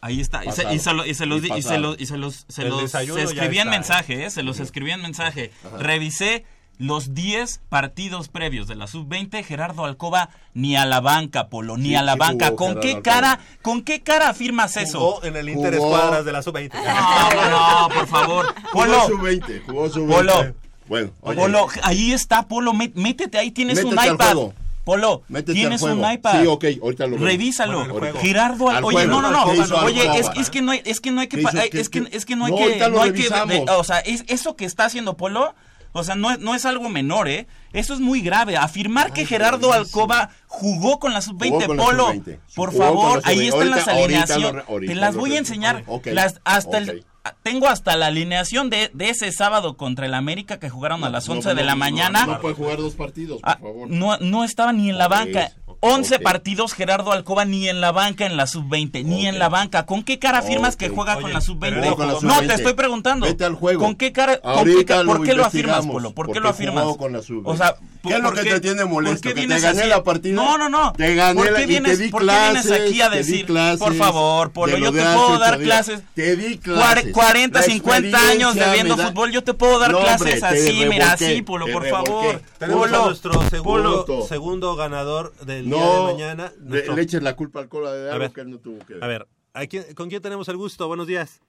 Ahí está. Y se, y se lo- y se los, Y se los, se los, se los- se ya escribí en está, mensaje, ¿eh? Se los escribí en mensaje. Ajá. Revisé los 10 partidos previos de la sub-20. Gerardo Alcoba ni a la banca, Polo, ni Sí, a la sí banca. jugó ¿Con Gerardo qué Alcoba. cara, con qué cara afirmas eso? Jugó en el Inter. Escuadras de la sub-20. No, no, no, por favor. Polo. Jugó sub-20. Jugó sub-20. Polo. Bueno, oye. Polo, ahí está, Polo, mé- métete ahí, tienes un Métete iPad. juego. Polo, Métete tienes un iPad. Sí, ok, ahorita lo veo. Revísalo. Bueno. Gerardo, Al- oye, juego. no, no, no. ¿Qué hizo Oye, es, es que no hay, es que no hay que, ¿Qué pa- hizo? es, ¿Qué- que, es que no hay No, que, no hay que, revisamos. o sea, es, eso que está haciendo Polo, o sea, no, es- no es algo menor, ¿eh? Eso es muy grave. Afirmar que Gerardo Alcoba jugó con la sub-20, Jugó con la Polo, sub-20. por favor, ahí sub-20. están las Ahorita- alineaciones. Te las voy a enseñar. Las, hasta el tengo hasta la alineación de, de ese sábado contra el América que jugaron a las No, 11 no, de la mañana. No, puede jugar dos partidos, por Ah, favor. no, no estaba ni en la banca. 11 ok. partidos Gerardo Alcoba ni en la banca en la sub-20, ni en la banca. ¿Con qué cara afirmas que Ok. juega con Oye, la pero sub-20? jugó con la No, sub-20. te estoy preguntando. Vete al juego. ¿Con qué cara? con qué ca- lo ¿Por qué lo afirmas, Polo? ¿Por qué porque lo afirmas? con la sub-20. O sea, ¿Qué es lo ¿por que te tiene molesto? por qué ¿Que te vienes gané así? la partida? No, no, no. Te gané ¿Por la- qué y te vienes, di por qué vienes clases, aquí a te di decir, clases por favor, Polo, yo te puedo dar clases. Te di clases. 40, La 50 años da- fútbol, yo te puedo dar clases así, mira, así, Polo, por favor. Tenemos a Polo, nuestro segundo, Polo. segundo ganador del día No, de mañana. le, Nuestro- le eches la culpa al cola de A algo ver, que él no tuvo que ver. A ver, ¿a quién- ¿con quién tenemos el gusto? Buenos días.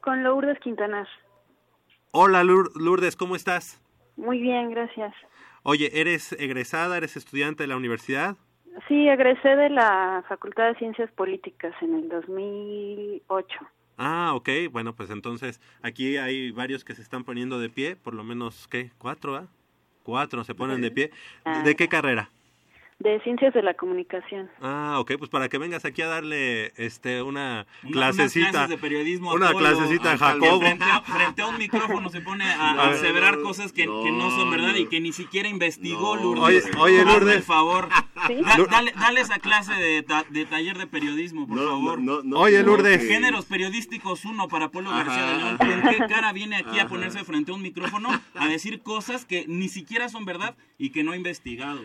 Con Lourdes Quintanar. Hola Lour- Lourdes, ¿cómo estás? Muy bien, gracias. Oye, ¿eres egresada, eres estudiante de la universidad? Sí, egresé de la Facultad de Ciencias Políticas en el 2008. Ah, ok, bueno, pues entonces aquí hay varios que se están poniendo de pie, por lo menos, ¿qué? ¿Cuatro, ah? Cuatro se ponen de pie. ¿De, de qué carrera? De Ciencias de la Comunicación. Ah, ok, pues para que vengas aquí a darle este una, Una- clasecita. de periodismo una clasecita a Jacobo. Frente a, frente a un micrófono se pone a, A a ver. aseverar cosas que que no, son verdad y que ni siquiera investigó Lourdes. Oye, oye, Hazme Lourdes. el favor. ¿Sí? Da- dale, dale esa clase de, ta- de taller de periodismo, por favor. Oye, Lourdes. Géneros periodísticos uno para Polo Ajá. García de León. ¿Con qué cara viene aquí a ponerse frente a un micrófono a decir cosas que ni siquiera son verdad y que no ha investigado?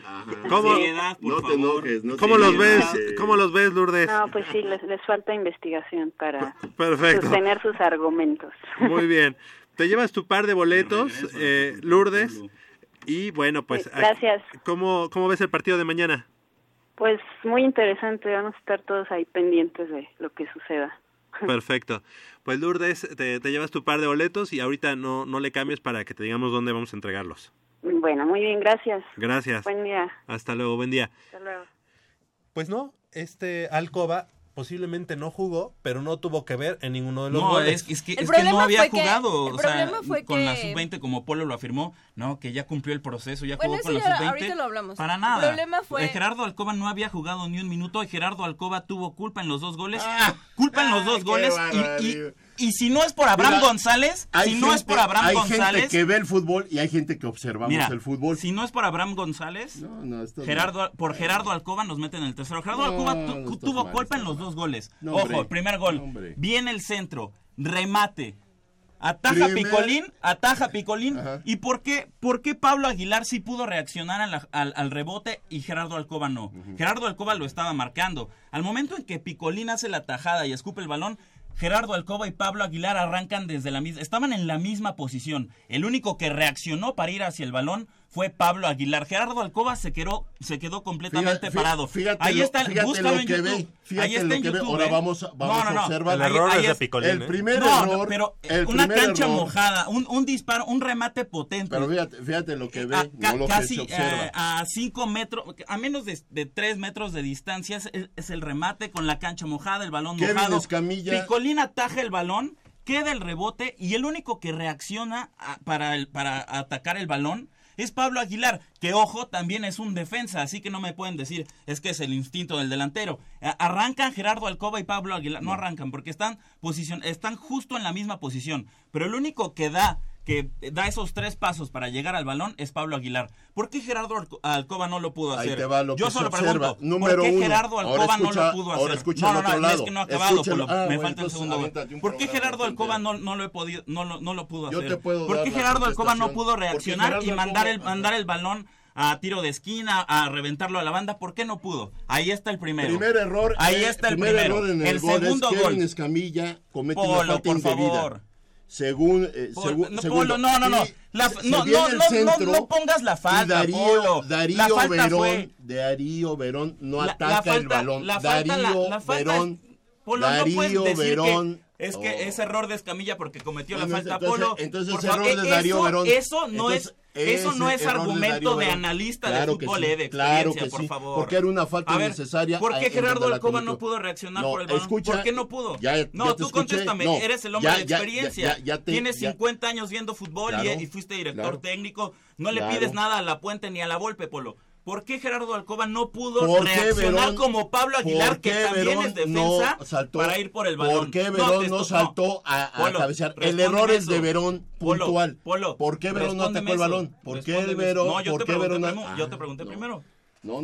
¿Cómo? Por No te enojes, no te ¿Cómo los ves? enojes. ¿Cómo los ves, Lourdes? No, pues sí, les, les falta investigación para Perfecto. sostener sus argumentos. Muy bien. Te llevas tu par de boletos, eh, Lourdes. Y bueno, pues. Sí, gracias. ¿cómo, ¿Cómo ves el partido de mañana? Pues muy interesante, vamos a estar todos ahí pendientes de lo que suceda. Perfecto. Pues Lourdes, te, te llevas tu par de boletos y ahorita no, no le cambies para que te digamos dónde vamos a entregarlos. Bueno, muy bien, gracias. Gracias. Buen día. Hasta luego, buen día. Hasta luego. Pues no, este Alcoba posiblemente no jugó, pero no tuvo que ver en ninguno de los No, goles. es, es que, El es que no había fue que- jugado. el o sea, problema fue con la que- sub-20, como Polo lo afirmó, no, que ya cumplió el proceso, ya Bueno, jugó con la ya sub-20. ahorita lo hablamos. Para El nada. problema fue- Eh, Gerardo Alcoba no había jugado ni un minuto y Gerardo Alcoba tuvo culpa en los dos goles. culpa en los dos goles. Y, y. y si no es por Abraham Mira, González, Hay si no es por Abraham hay González. gente que ve el fútbol y hay gente que observamos Mira, el fútbol. si no es por Abraham González, No, no, esto no. Gerardo, por Gerardo Alcoba nos meten en el tercero. Gerardo Alcoba tu- tuvo mal, culpa en los dos goles. Ojo, hombre. primer gol. Hombre. Viene el centro, remate. Ataja Primer- Picolín, ataja Picolín. ¿Y por qué, por qué Pablo Aguilar sí pudo reaccionar la- al, al rebote y Gerardo Alcoba no? Gerardo Alcoba lo estaba marcando. Al momento en que Picolín hace la tajada y escupe el balón, Gerardo Alcoba y Pablo Aguilar arrancan desde la misma, estaban en la misma posición. El único que reaccionó para ir hacia el balón fue Pablo Aguilar. Gerardo Alcoba se quedó, se quedó completamente Fíjate- parado. fíjate ahí lo- está, fíjate búscalo lo en que YouTube. ve, fíjate ahí está lo en que ve. YouTube. Ahora ¿eh? vamos a- vamos no, no, a observar. El Ahí- error ahí es de Picolín, El ¿eh? primer no, no, error- pero el una primer cancha error- mojada, un, un disparo, un remate potente. Pero fíjate, fíjate lo que ve, A- ca- no lo casi que se observa. eh, a 5 metros, a menos de, de 3 metros de distancia, es, es el remate con la cancha mojada, el balón Kevin mojado. Escamilla- Picolín ataja el balón, queda el rebote y el único que reacciona a- para, el, para atacar el balón es Pablo Aguilar, que ojo, también es un defensa, así que no me pueden decir, es que es el instinto del delantero. Arrancan Gerardo Alcoba y Pablo Aguilar, no arrancan porque están posición, están justo en la misma posición, pero el único que da que da esos tres pasos para llegar al balón es Pablo Aguilar. ¿Por qué Gerardo Alco- Alcoba no lo pudo Ahí hacer? te va lo Yo que solo pregunto, Número ¿por qué uno. Gerardo Alcoba escucha- no lo pudo hacer? no, no, no, es que no ha acabado. Polo. Ah, me bueno, falta el segundo. un ¿Por qué Gerardo Alcoba no, no lo he podido, no, lo- no lo pudo Yo hacer? te puedo ¿Por qué Gerardo Alcoba no pudo reaccionar y mandar el, mandar el balón a tiro de esquina, a reventarlo a la banda? ¿Por qué no pudo? Ahí está el primero. Primer error. Ahí eh, está el primer primero. error en el, el gol es segundo Kevin gol. Escamilla comete una Polo, falta por indebida. favor. Según, eh, Por- segu- no. Polo, no, no, no. La- no, no, no, no, centro no pongas la falta, Darío, Polo. Darío La falta Verón, fue- Darío Verón no La- ataca el balón. la falta- Darío la falta Verón, Polo, Darío decir Verón. que es que Oh. es error de Escamilla porque cometió Bueno, la falta entonces- Polo. entonces Por favor, error de e- Darío eso, Verón. Eso no Entonces, es eso no es argumento de, analista Claro de fútbol sí, eh, de claro experiencia, que por sí, favor. porque era una falta ver, innecesaria, ¿Por qué Gerardo Alcoba no pudo reaccionar No, por el balón? escucha, ¿Por qué no pudo? ya- ya no, tú escuché, contéstame, no, eres el hombre ya- de experiencia. te- Tienes ya- 50 años viendo fútbol y- Claro, y, fuiste director claro. técnico. No le Claro. pides nada a la Puente ni a la Volpe, Polo. ¿Por qué Gerardo Alcoba no pudo ¿Por qué reaccionar Verón- como Pablo Aguilar, que también Verón es defensa, no saltó? para ir por el balón? ¿Por qué Verón no, saltó a, a Polo, cabecear? El error es de. Verón puntual. Polo, ¿Por qué Verón no atacó el balón? ¿Por qué Verón? No, yo ¿Por te qué Verón? primero, Ah, yo te pregunté no. primero.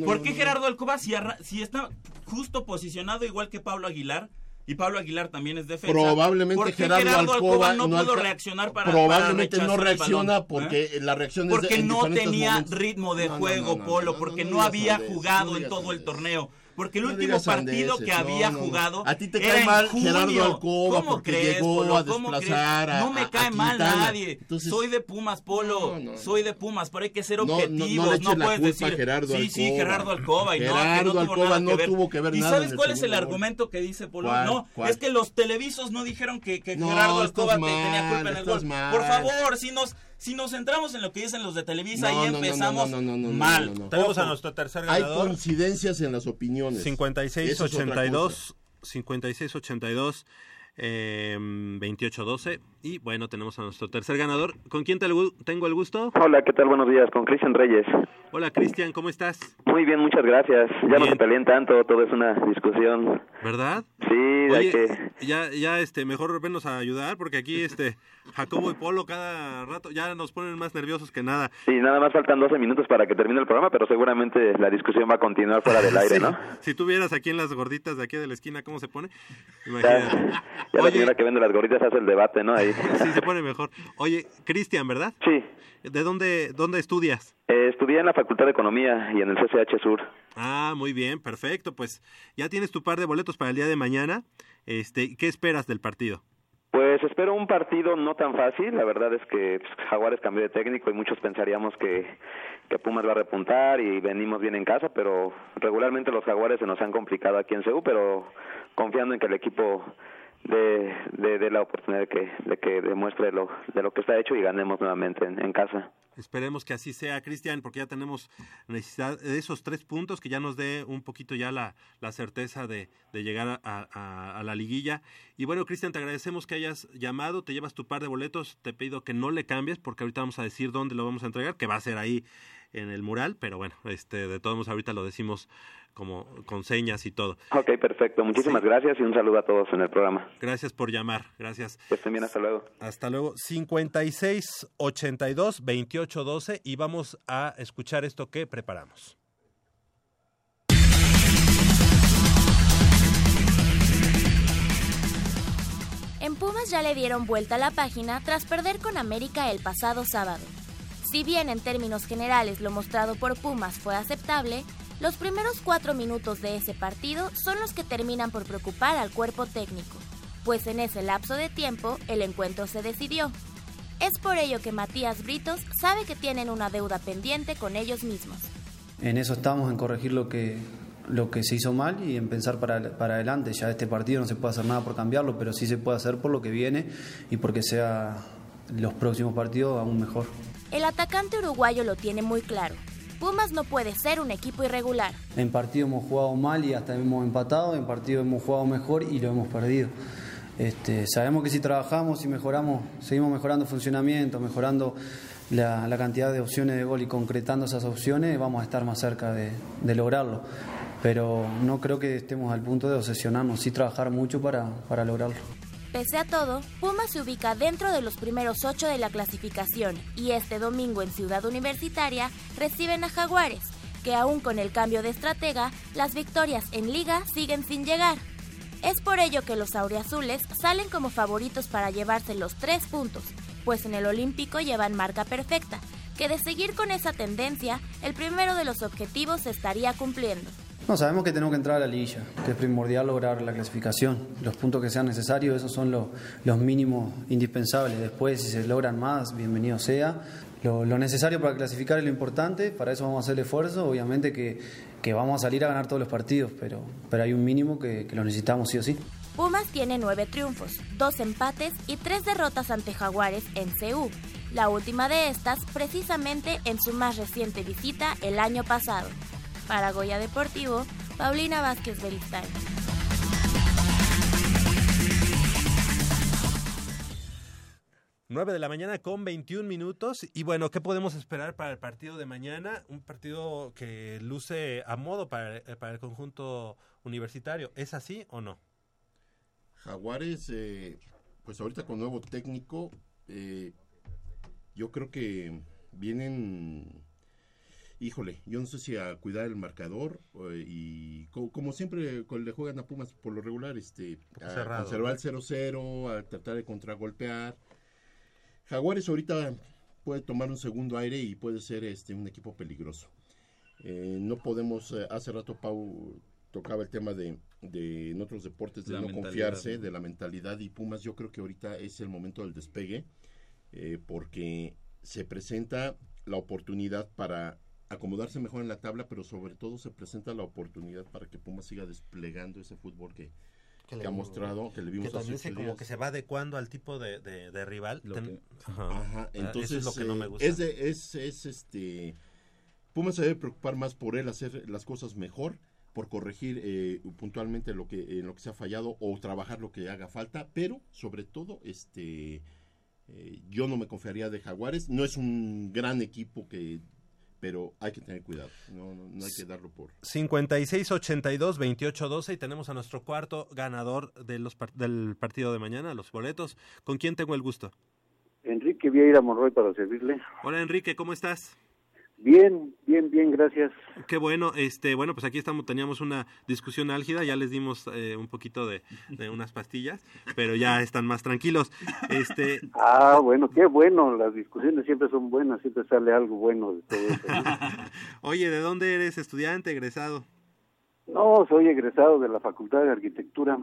¿Por qué. Gerardo Alcoba si está justo posicionado igual que Pablo Aguilar? Y Pablo Aguilar también es defensa. Probablemente ¿Por qué Gerardo, Alcoba, no, pudo alca- reaccionar para probablemente para no reacciona porque ¿Eh? la reacción es porque no tenía momentos. ritmo de No, no, juego no, no, Polo no, porque no no, había jugado no en todo el torneo porque el No último partido que había no, no. jugado A ti te era cae mal junio. Gerardo Alcoba ¿Cómo porque crees, llegó Polo? a ¿Cómo desplazar a- no me a- a cae mal nadie. Entonces- soy de Pumas Polo. Soy de Pumas pero hay que ser objetivos no, puedes decir Gerardo sí sí Alcoba. Gerardo Alcoba y Gerardo no Alcoba no tuvo que ver ¿Y nada sabes en el cuál es el argumento que dice Polo? No es que los televisos no dijeron que, Gerardo Alcoba tenía culpa en el gol. por favor si nos si nos centramos en lo que dicen los de Televisa No, ahí no, no, no, empezamos no, no, no, no, mal no, no, no. Tenemos a nuestro tercer Hay ganador. coincidencias en las opiniones. 5682 5682 eh, 2812 y bueno tenemos a nuestro tercer ganador con quién te tengo el gusto Hola, ¿qué tal? Buenos días, con Cristian Reyes. hola Cristian cómo estás Muy bien, muchas gracias. Ya no se peleen tanto, todo es una discusión. verdad Sí, hay Oye, que... ya ya este mejor venos a ayudar porque aquí este Jacobo y Polo cada rato ya nos ponen más nerviosos que nada Sí, nada más faltan 12 minutos para que termine el programa, pero seguramente la discusión va a continuar fuera del aire, Sí, ¿no? si tú vieras aquí en las gorditas de aquí de la esquina cómo se pone Ya, imagínate ya la señora que vende las gorditas hace el debate, ¿no? Ahí. sí se pone mejor oye Cristian verdad Sí. De dónde dónde estudias Eh, estudié en la Facultad de Economía y en el CCH Sur. Ah, muy bien, perfecto. Pues ya tienes tu par de boletos para el día de mañana. Este, ¿qué esperas del partido? Pues espero un partido no tan fácil. La verdad es que pues, Jaguares cambió de técnico y muchos pensaríamos que, que Pumas va a repuntar y venimos bien en casa, pero regularmente los Jaguares se nos han complicado aquí en CEU, pero confiando en que el equipo dé de, de la oportunidad de que, de que demuestre lo, de lo que está hecho y ganemos nuevamente en, en casa. Esperemos que así sea, Cristian, porque ya tenemos necesidad de esos tres puntos que ya nos dé un poquito ya la, la certeza de, de llegar a, a- a la liguilla. Y bueno, Cristian, te agradecemos que hayas llamado, te llevas tu par de boletos, te pido que no le cambies porque ahorita vamos a decir dónde lo vamos a entregar, que va a ser ahí en el mural, pero bueno, este, de todos modos ahorita lo decimos como con señas y todo. Ok, perfecto. Muchísimas gracias y un saludo a todos en el programa. Gracias por llamar, gracias. Que estén bien, hasta luego. Hasta luego. 56 82 28 12 y vamos a escuchar esto que preparamos. En Pumas ya le dieron vuelta a la página tras perder con América el pasado sábado. Si bien en términos generales lo mostrado por Pumas fue aceptable, los primeros cuatro minutos de ese partido son los que terminan por preocupar al cuerpo técnico, pues en ese lapso de tiempo el encuentro se decidió. Es por ello que Matías Britos sabe que tienen una deuda pendiente con ellos mismos. En eso estamos, en corregir lo que, lo que se hizo mal y en pensar para, para adelante. Ya este partido no se puede hacer nada por cambiarlo, pero sí se puede hacer por lo que viene y porque sea los próximos partidos aún mejor. El atacante uruguayo lo tiene muy claro. Pumas no puede ser un equipo irregular. En partido hemos jugado mal y hasta hemos empatado, en partido hemos jugado mejor y lo hemos perdido. Este, sabemos que si trabajamos y mejoramos, seguimos mejorando funcionamiento, mejorando la, cantidad de opciones de gol y concretando esas opciones, vamos a estar más cerca de, de, lograrlo. Pero no creo que estemos al punto de obsesionarnos, sí trabajar mucho para, para lograrlo. Pese a todo, Pumas se ubica dentro de los primeros ocho de la clasificación y este domingo en Ciudad Universitaria reciben a Jaguares, que aún con el cambio de estratega, las victorias en liga siguen sin llegar. Es por ello que los auriazules salen como favoritos para llevarse los tres puntos, pues en el Olímpico llevan marca perfecta, que de seguir con esa tendencia, el primero de los objetivos se estaría cumpliendo. No, sabemos que tenemos que entrar a la liguilla, que es primordial lograr la clasificación. Los puntos que sean necesarios, esos son los, los mínimos indispensables. Después, si se logran más, bienvenido sea. Lo, necesario para clasificar es lo importante, para eso vamos a hacer el esfuerzo. Obviamente que, que vamos a salir a ganar todos los partidos, pero, pero hay un mínimo que, que lo necesitamos sí o sí. Pumas tiene nueve triunfos, dos empates y tres derrotas ante Jaguares en CU. La última de estas precisamente en su más reciente visita el año pasado. Para Goya Deportivo, Paulina Vázquez Beristain. Nueve de la mañana con 21 minutos. Y bueno, ¿qué podemos esperar para el partido de mañana? Un partido que luce a modo para, para el conjunto universitario. ¿Es así o no? Jaguares, eh, pues ahorita con nuevo técnico, eh, yo creo que vienen híjole, yo no sé si a cuidar el marcador eh, y como, como, siempre le juegan a Pumas por lo regular, este, a cerrado, conservar el 0-0, a tratar de contragolpear. Jaguares ahorita puede tomar un segundo aire y puede ser este un equipo peligroso. Eh, no podemos, eh, hace rato Pau tocaba el tema de, de en otros deportes de La no confiarse, de la mentalidad y Pumas yo creo que ahorita es el momento del despegue eh, porque se presenta la oportunidad para acomodarse mejor en la tabla, pero sobre todo se presenta la oportunidad para que Pumas siga desplegando ese fútbol que, que, le ha mostrado, que le vimos que hace también se, como que se va adecuando al tipo de, de, de rival. Ten- Ajá. Ajá, Ah, entonces eso es lo que no me eh, gusta. Es, de- es, es, este Pumas se debe preocupar más por él hacer las cosas mejor, por corregir eh, puntualmente lo que en lo que se ha fallado o trabajar lo que haga falta, pero sobre todo este eh, yo no me confiaría de Jaguares, no es un gran equipo que pero hay que tener cuidado, no, no, no hay que darlo por 56-82-28-12 y tenemos a nuestro cuarto ganador de los par- del partido de mañana, los boletos. ¿Con quién tengo el gusto? Enrique Vieira Monroy para servirle. Hola Enrique, ¿cómo estás? Bien, bien, bien, gracias. Qué bueno, este, bueno, pues aquí estamos, teníamos una discusión álgida, ya les dimos eh, un poquito de, de unas pastillas, pero ya están más tranquilos. Este, Ah, bueno, qué bueno, las discusiones siempre son buenas, siempre sale algo bueno de todo eso. ¿no? oye, ¿de dónde eres estudiante, egresado? No, soy egresado de la Facultad de Arquitectura.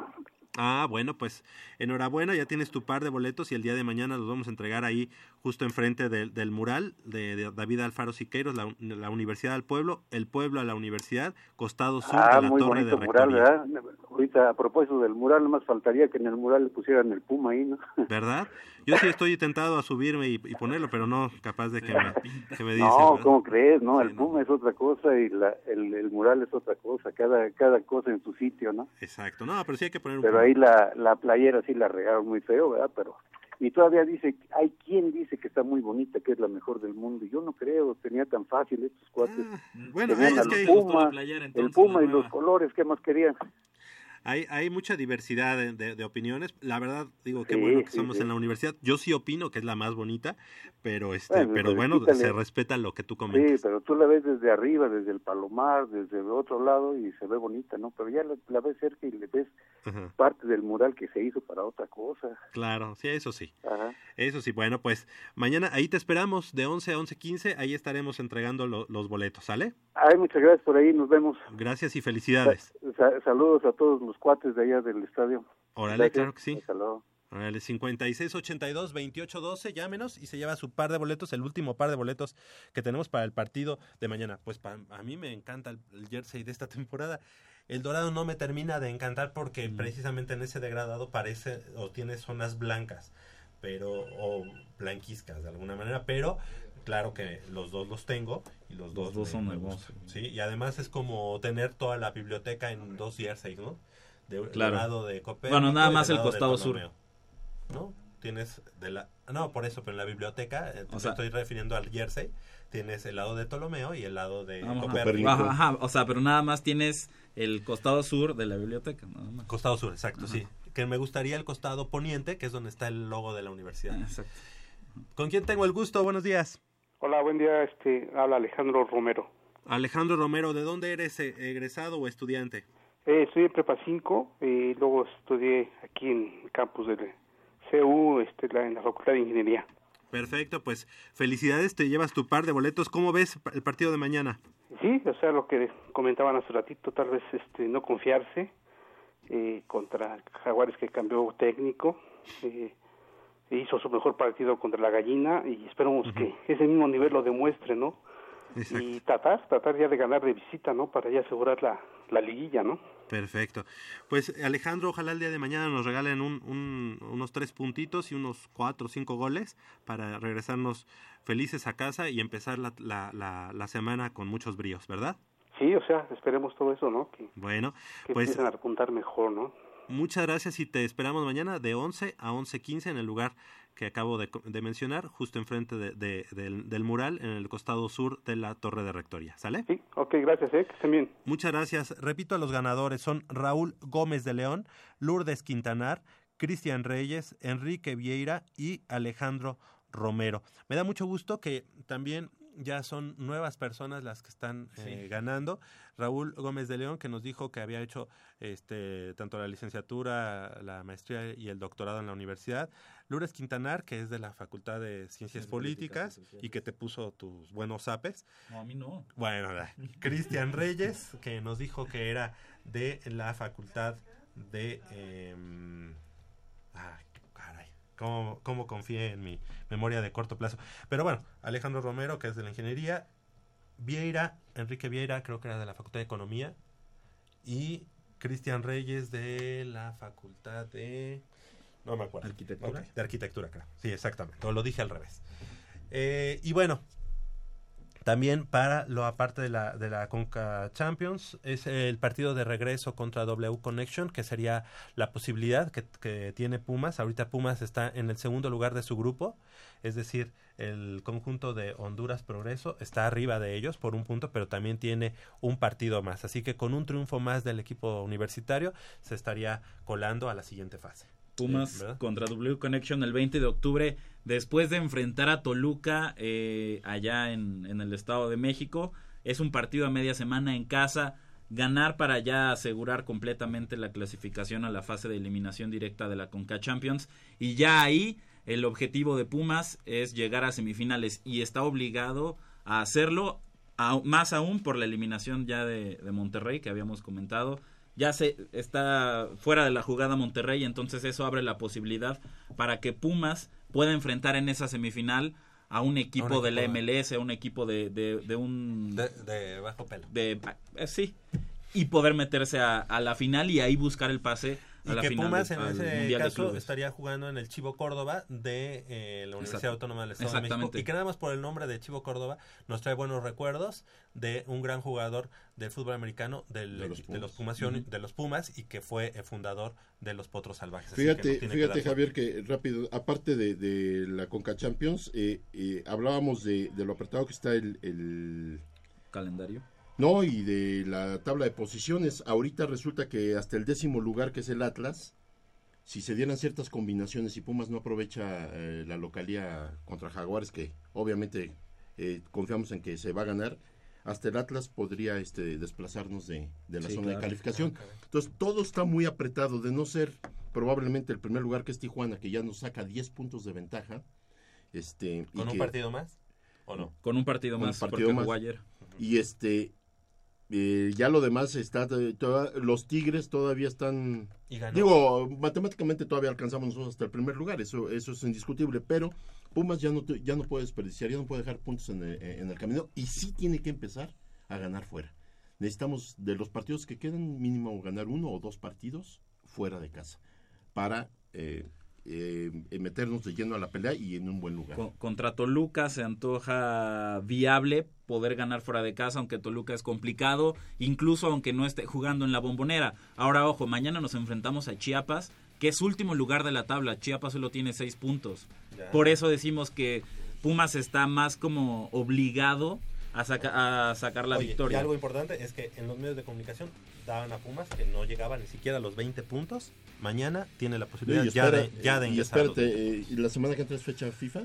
Ah, bueno, pues enhorabuena, ya tienes tu par de boletos y el día de mañana los vamos a entregar ahí justo enfrente del, del mural de, de David Alfaro Siqueiros, la, la Universidad del Pueblo, el pueblo a la universidad, costado sur Ah, de la muy torre de mural. Ahorita, a propósito del mural, más faltaría que en el mural le pusieran el puma ahí, ¿no? ¿Verdad? Yo sí estoy tentado a subirme y, y ponerlo, pero no capaz de que me, que me dicen. No, ¿verdad? ¿cómo crees? No, el puma es otra cosa y la, el, el mural es otra cosa, cada, cada cosa en su sitio, ¿no? Exacto, no, pero sí hay que poner un Pero ahí la, la playera sí la regaron muy feo, ¿verdad? Pero y todavía dice, hay quien dice que está muy bonita, que es la mejor del mundo. y Yo no creo, tenía tan fácil estos cuates. bueno, Tenían es que puma, la playera, el puma y los colores, ¿qué más querían? Hay, hay mucha diversidad de, de- de opiniones. La verdad, digo, qué Sí, bueno que sí, estamos sí. en la universidad. Yo sí opino que es la más bonita, pero este, Bueno, pero bueno, quítale. se respeta lo que tú Sí, comentas. pero tú la ves desde arriba, desde el palomar, desde el otro lado y se ve bonita, ¿no? Pero ya la, la ves cerca y le ves Ajá. parte del mural que se hizo para otra cosa. Claro, sí, eso sí. Ajá. Eso sí, bueno, pues mañana ahí te esperamos de 11 a 11.15, ahí estaremos entregando lo- los boletos, ¿sale? Ay, muchas gracias por ahí, nos vemos. Gracias y felicidades. Sa- saludos a todos los cuates de allá del estadio. Órale, claro que sí. Luego. Órale, 5682-2812, llámenos y se lleva su par de boletos, el último par de boletos que tenemos para el partido de mañana. Pues a mí me encanta el, el jersey de esta temporada. El dorado no me termina de encantar porque precisamente en ese degradado parece o tiene zonas blancas, pero o blanquiscas de alguna manera, pero claro que los dos los tengo y los, dos, dos son hermosos. gustan. Sí, y además es como tener toda la biblioteca en dos jerseys, ¿no? De, Claro. lado de Copérnico Bueno, nada más el costado sur. ¿no? Tienes de la no, por eso, pero en la biblioteca, eh, O sea- estoy refiriendo al jersey, tienes el lado de Ptolomeo y el lado de Ajá, Copérnico. Ajá, ajá, o sea, pero nada más tienes el costado sur de la biblioteca. Nada más. Costado sur, exacto, sí. Que me gustaría el costado poniente, que es donde está el logo de la universidad. Exacto. ¿Con quién tengo el gusto? Buenos días. Hola, buen día. Este, habla Alejandro Romero. Alejandro Romero, ¿de dónde eres eh, egresado o estudiante? Eh, estudié en Prepa 5 y luego estudié aquí en el campus del CU, este, la- en la Facultad de Ingeniería. Perfecto, pues felicidades, te llevas tu par de boletos. ¿Cómo ves el partido de mañana? Sí, o sea, lo que comentaban hace ratito, tal vez este, no confiarse eh, contra Jaguares que cambió técnico. Eh, hizo su mejor partido contra la gallina y esperamos que ese mismo nivel lo demuestre, ¿no? Y tratar, tratar ya de ganar de visita, ¿no? Para ya asegurar la, la liguilla, ¿no? Perfecto. Pues Alejandro, ojalá el día de mañana nos regalen un, un- unos tres puntitos y unos cuatro o cinco goles para regresarnos felices a casa y empezar la, la, la, la semana con muchos bríos, ¿verdad? Sí, o sea, esperemos todo eso, ¿no? Que, Bueno, que pues empiecen a apuntar mejor, ¿no? muchas gracias y te esperamos mañana de 11 a 11.15 en el lugar que acabo de, mencionar, justo enfrente de, de- del, del mural en el costado sur de la Torre de Rectoría. ¿Sale? Sí, ok, gracias, ¿eh? Que estén bien. Muchas gracias. Repito a los ganadores. Son Raúl Gómez de León, Lourdes Quintanar, Cristian Reyes, Enrique Vieira y Alejandro Romero. Me da mucho gusto que también ya son nuevas personas las que están eh, ganando. Raúl Gómez de León, que nos dijo que había hecho este, tanto la licenciatura, la maestría y el doctorado en la universidad. Lourdes Quintanar, que es de la Facultad de Ciencias Políticas y que te puso tus buenos zapes. No, a mí no. Bueno, Cristian Reyes, que nos dijo que era de la facultad de... caray, ¿cómo, cómo confié en mi memoria de corto plazo? Pero bueno, Alejandro Romero, que es de la ingeniería, Vieira, Enrique Vieira, creo que era de la facultad de economía, y Cristian Reyes de la facultad de... No me acuerdo. ¿Arquitectura? De arquitectura, claro. Sí, exactamente. O lo dije al revés. Eh, y bueno, también para lo aparte de la, de la Conca Champions es el partido de regreso contra W Connection, que sería la posibilidad que, que tiene Pumas. Ahorita Pumas está en el segundo lugar de su grupo, es decir, el conjunto de Honduras Progreso está arriba de ellos por un punto, pero también tiene un partido más. Así que con un triunfo más del equipo universitario se estaría colando a la siguiente fase. Pumas contra W Connection el 20 de octubre, después de enfrentar a Toluca eh, allá en, en el Estado de México. Es un partido a media semana en casa. Ganar para ya asegurar completamente la clasificación a la fase de eliminación directa de la Conca Champions. Y ya ahí el objetivo de Pumas es llegar a semifinales y está obligado a hacerlo, a- más aún por la eliminación ya de, de Monterrey que habíamos comentado ya se está fuera de la jugada Monterrey, entonces eso abre la posibilidad para que Pumas pueda enfrentar en esa semifinal a un equipo, de la MLS, a un equipo de, de, de un... De, de bajo pelo. de- eh, sí, y poder meterse a, a la final y ahí buscar el pase a Y la que final Pumas en ese de caso estaría jugando en el Chivo Córdoba de eh, la Universidad Exacto. Autónoma del Estado de México. Exactamente. Y que nada más por el nombre de Chivo Córdoba nos trae buenos recuerdos de un gran jugador del fútbol americano del- de, los Pumas. Pumas, de los Pumas y que fue el fundador de los Potros Salvajes. Que Fíjate, que fíjate Javier, que rápido, aparte de, de la Conca Champions, eh, eh, hablábamos de, de lo apretado que está el, el- calendario. No, y de la tabla de posiciones. Ahorita resulta que hasta el décimo lugar, que es el Atlas, si se dieran ciertas combinaciones y Pumas no aprovecha eh, la localía contra Jaguares, que obviamente eh, confiamos en que se va a ganar, hasta el Atlas podría este, desplazarnos de, de la Sí, zona claro. de calificación. Ah. Entonces, todo está muy apretado de no ser probablemente el primer lugar que es Tijuana, que ya nos saca 10 puntos de ventaja. Este, y ¿Con un que- partido más? ¿O no? Con un partido con más, un partido porque más. jugó ayer. Y este, eh, ya lo demás está, toda- los Tigres todavía están, digo, matemáticamente todavía alcanzamos nosotros hasta el primer lugar, eso, eso es indiscutible, pero Pumas ya no, ya no puede desperdiciar, ya no puede dejar puntos en el, en el camino y sí tiene que empezar a ganar fuera. Necesitamos de los partidos que quedan mínimo ganar uno o dos partidos fuera de casa para eh, eh, meternos de lleno a la pelea y en un buen lugar. Con- contra Toluca se antoja viable poder ganar fuera de casa, aunque Toluca es complicado, incluso aunque no esté jugando en la bombonera. Ahora, ojo, mañana nos enfrentamos a Chiapas, que es último lugar de la tabla. Chiapas solo tiene seis puntos. Ya. Por eso decimos que Pumas está más como obligado a, saca- a sacar la Oye, victoria. Y algo importante es que en los medios de comunicación daban a Pumas que no llegaba ni siquiera a los 20 puntos. Mañana tiene la posibilidad ya de, ya de y espérate, eh, ¿y la semana que entra es fecha FIFA?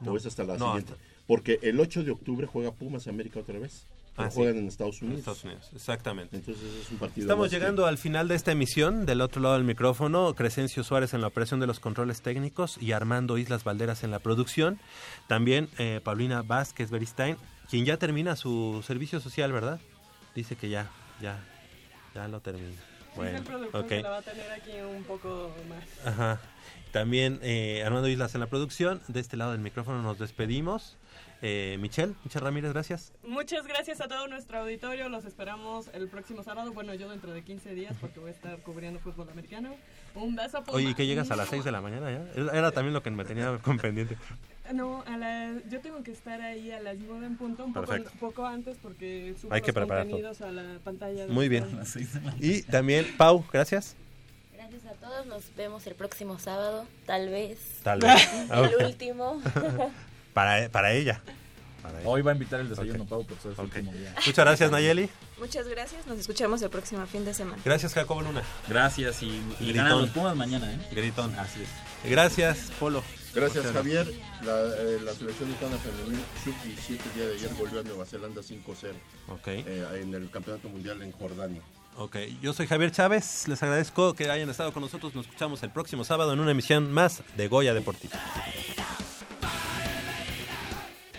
No. ¿O es hasta la No, siguiente? hasta- Porque el 8 de octubre juega Pumas América otra vez. Ah, sí. juegan en Estados En Unidos. Estados Unidos, exactamente. Entonces es un partido. Estamos que- llegando al final de esta emisión. Del otro lado del micrófono, Crescencio Suárez en la operación de los controles técnicos y Armando Islas Valderas en la producción. También eh, Paulina Vázquez Beristain, quien ya termina su servicio social, ¿verdad? Dice que ya, ya, ya lo termina. Bueno, que la va a tener aquí un poco más. Ajá. También eh, Armando Islas en la producción. De este lado del micrófono nos despedimos. Eh, Michelle, Michelle Ramírez, gracias. Muchas gracias a todo nuestro auditorio. Los esperamos el próximo sábado. Bueno, yo dentro de 15 días porque voy a estar cubriendo fútbol americano. Un beso. Puma. Oye, ¿y que llegas a las 6 de la mañana ya? Era también lo que me tenía con pendiente. No, a la, yo tengo que estar ahí a las 9 en punto, un poco, poco antes porque subo Hay que los preparar todo. contenidos a la pantalla. de Muy bien. Y también, Pau, gracias. Gracias a todos, nos vemos el próximo sábado, tal vez. Tal vez. el Ok. último. Para, para ella. Para ella. Hoy va a invitar el desayuno, Ok. Pau, por ser su Ok. último día. Muchas gracias, Nayeli. Muchas gracias, nos escuchamos el próximo fin de semana. Gracias, Jacobo Luna. Gracias y, y Gritón. ganan los Pumas mañana, ¿eh? Gritón. Así es. Gracias, Polo. Gracias, Javier. La, eh, la selección mexicana femenil sub-17 el día de ayer volvió a Nueva Zelanda 5-0 Ok. eh, en el Campeonato Mundial en Jordania. Ok, yo soy Javier Chávez. Les agradezco que hayan estado con nosotros. Nos escuchamos el próximo sábado en una emisión más de Goya Deportiva.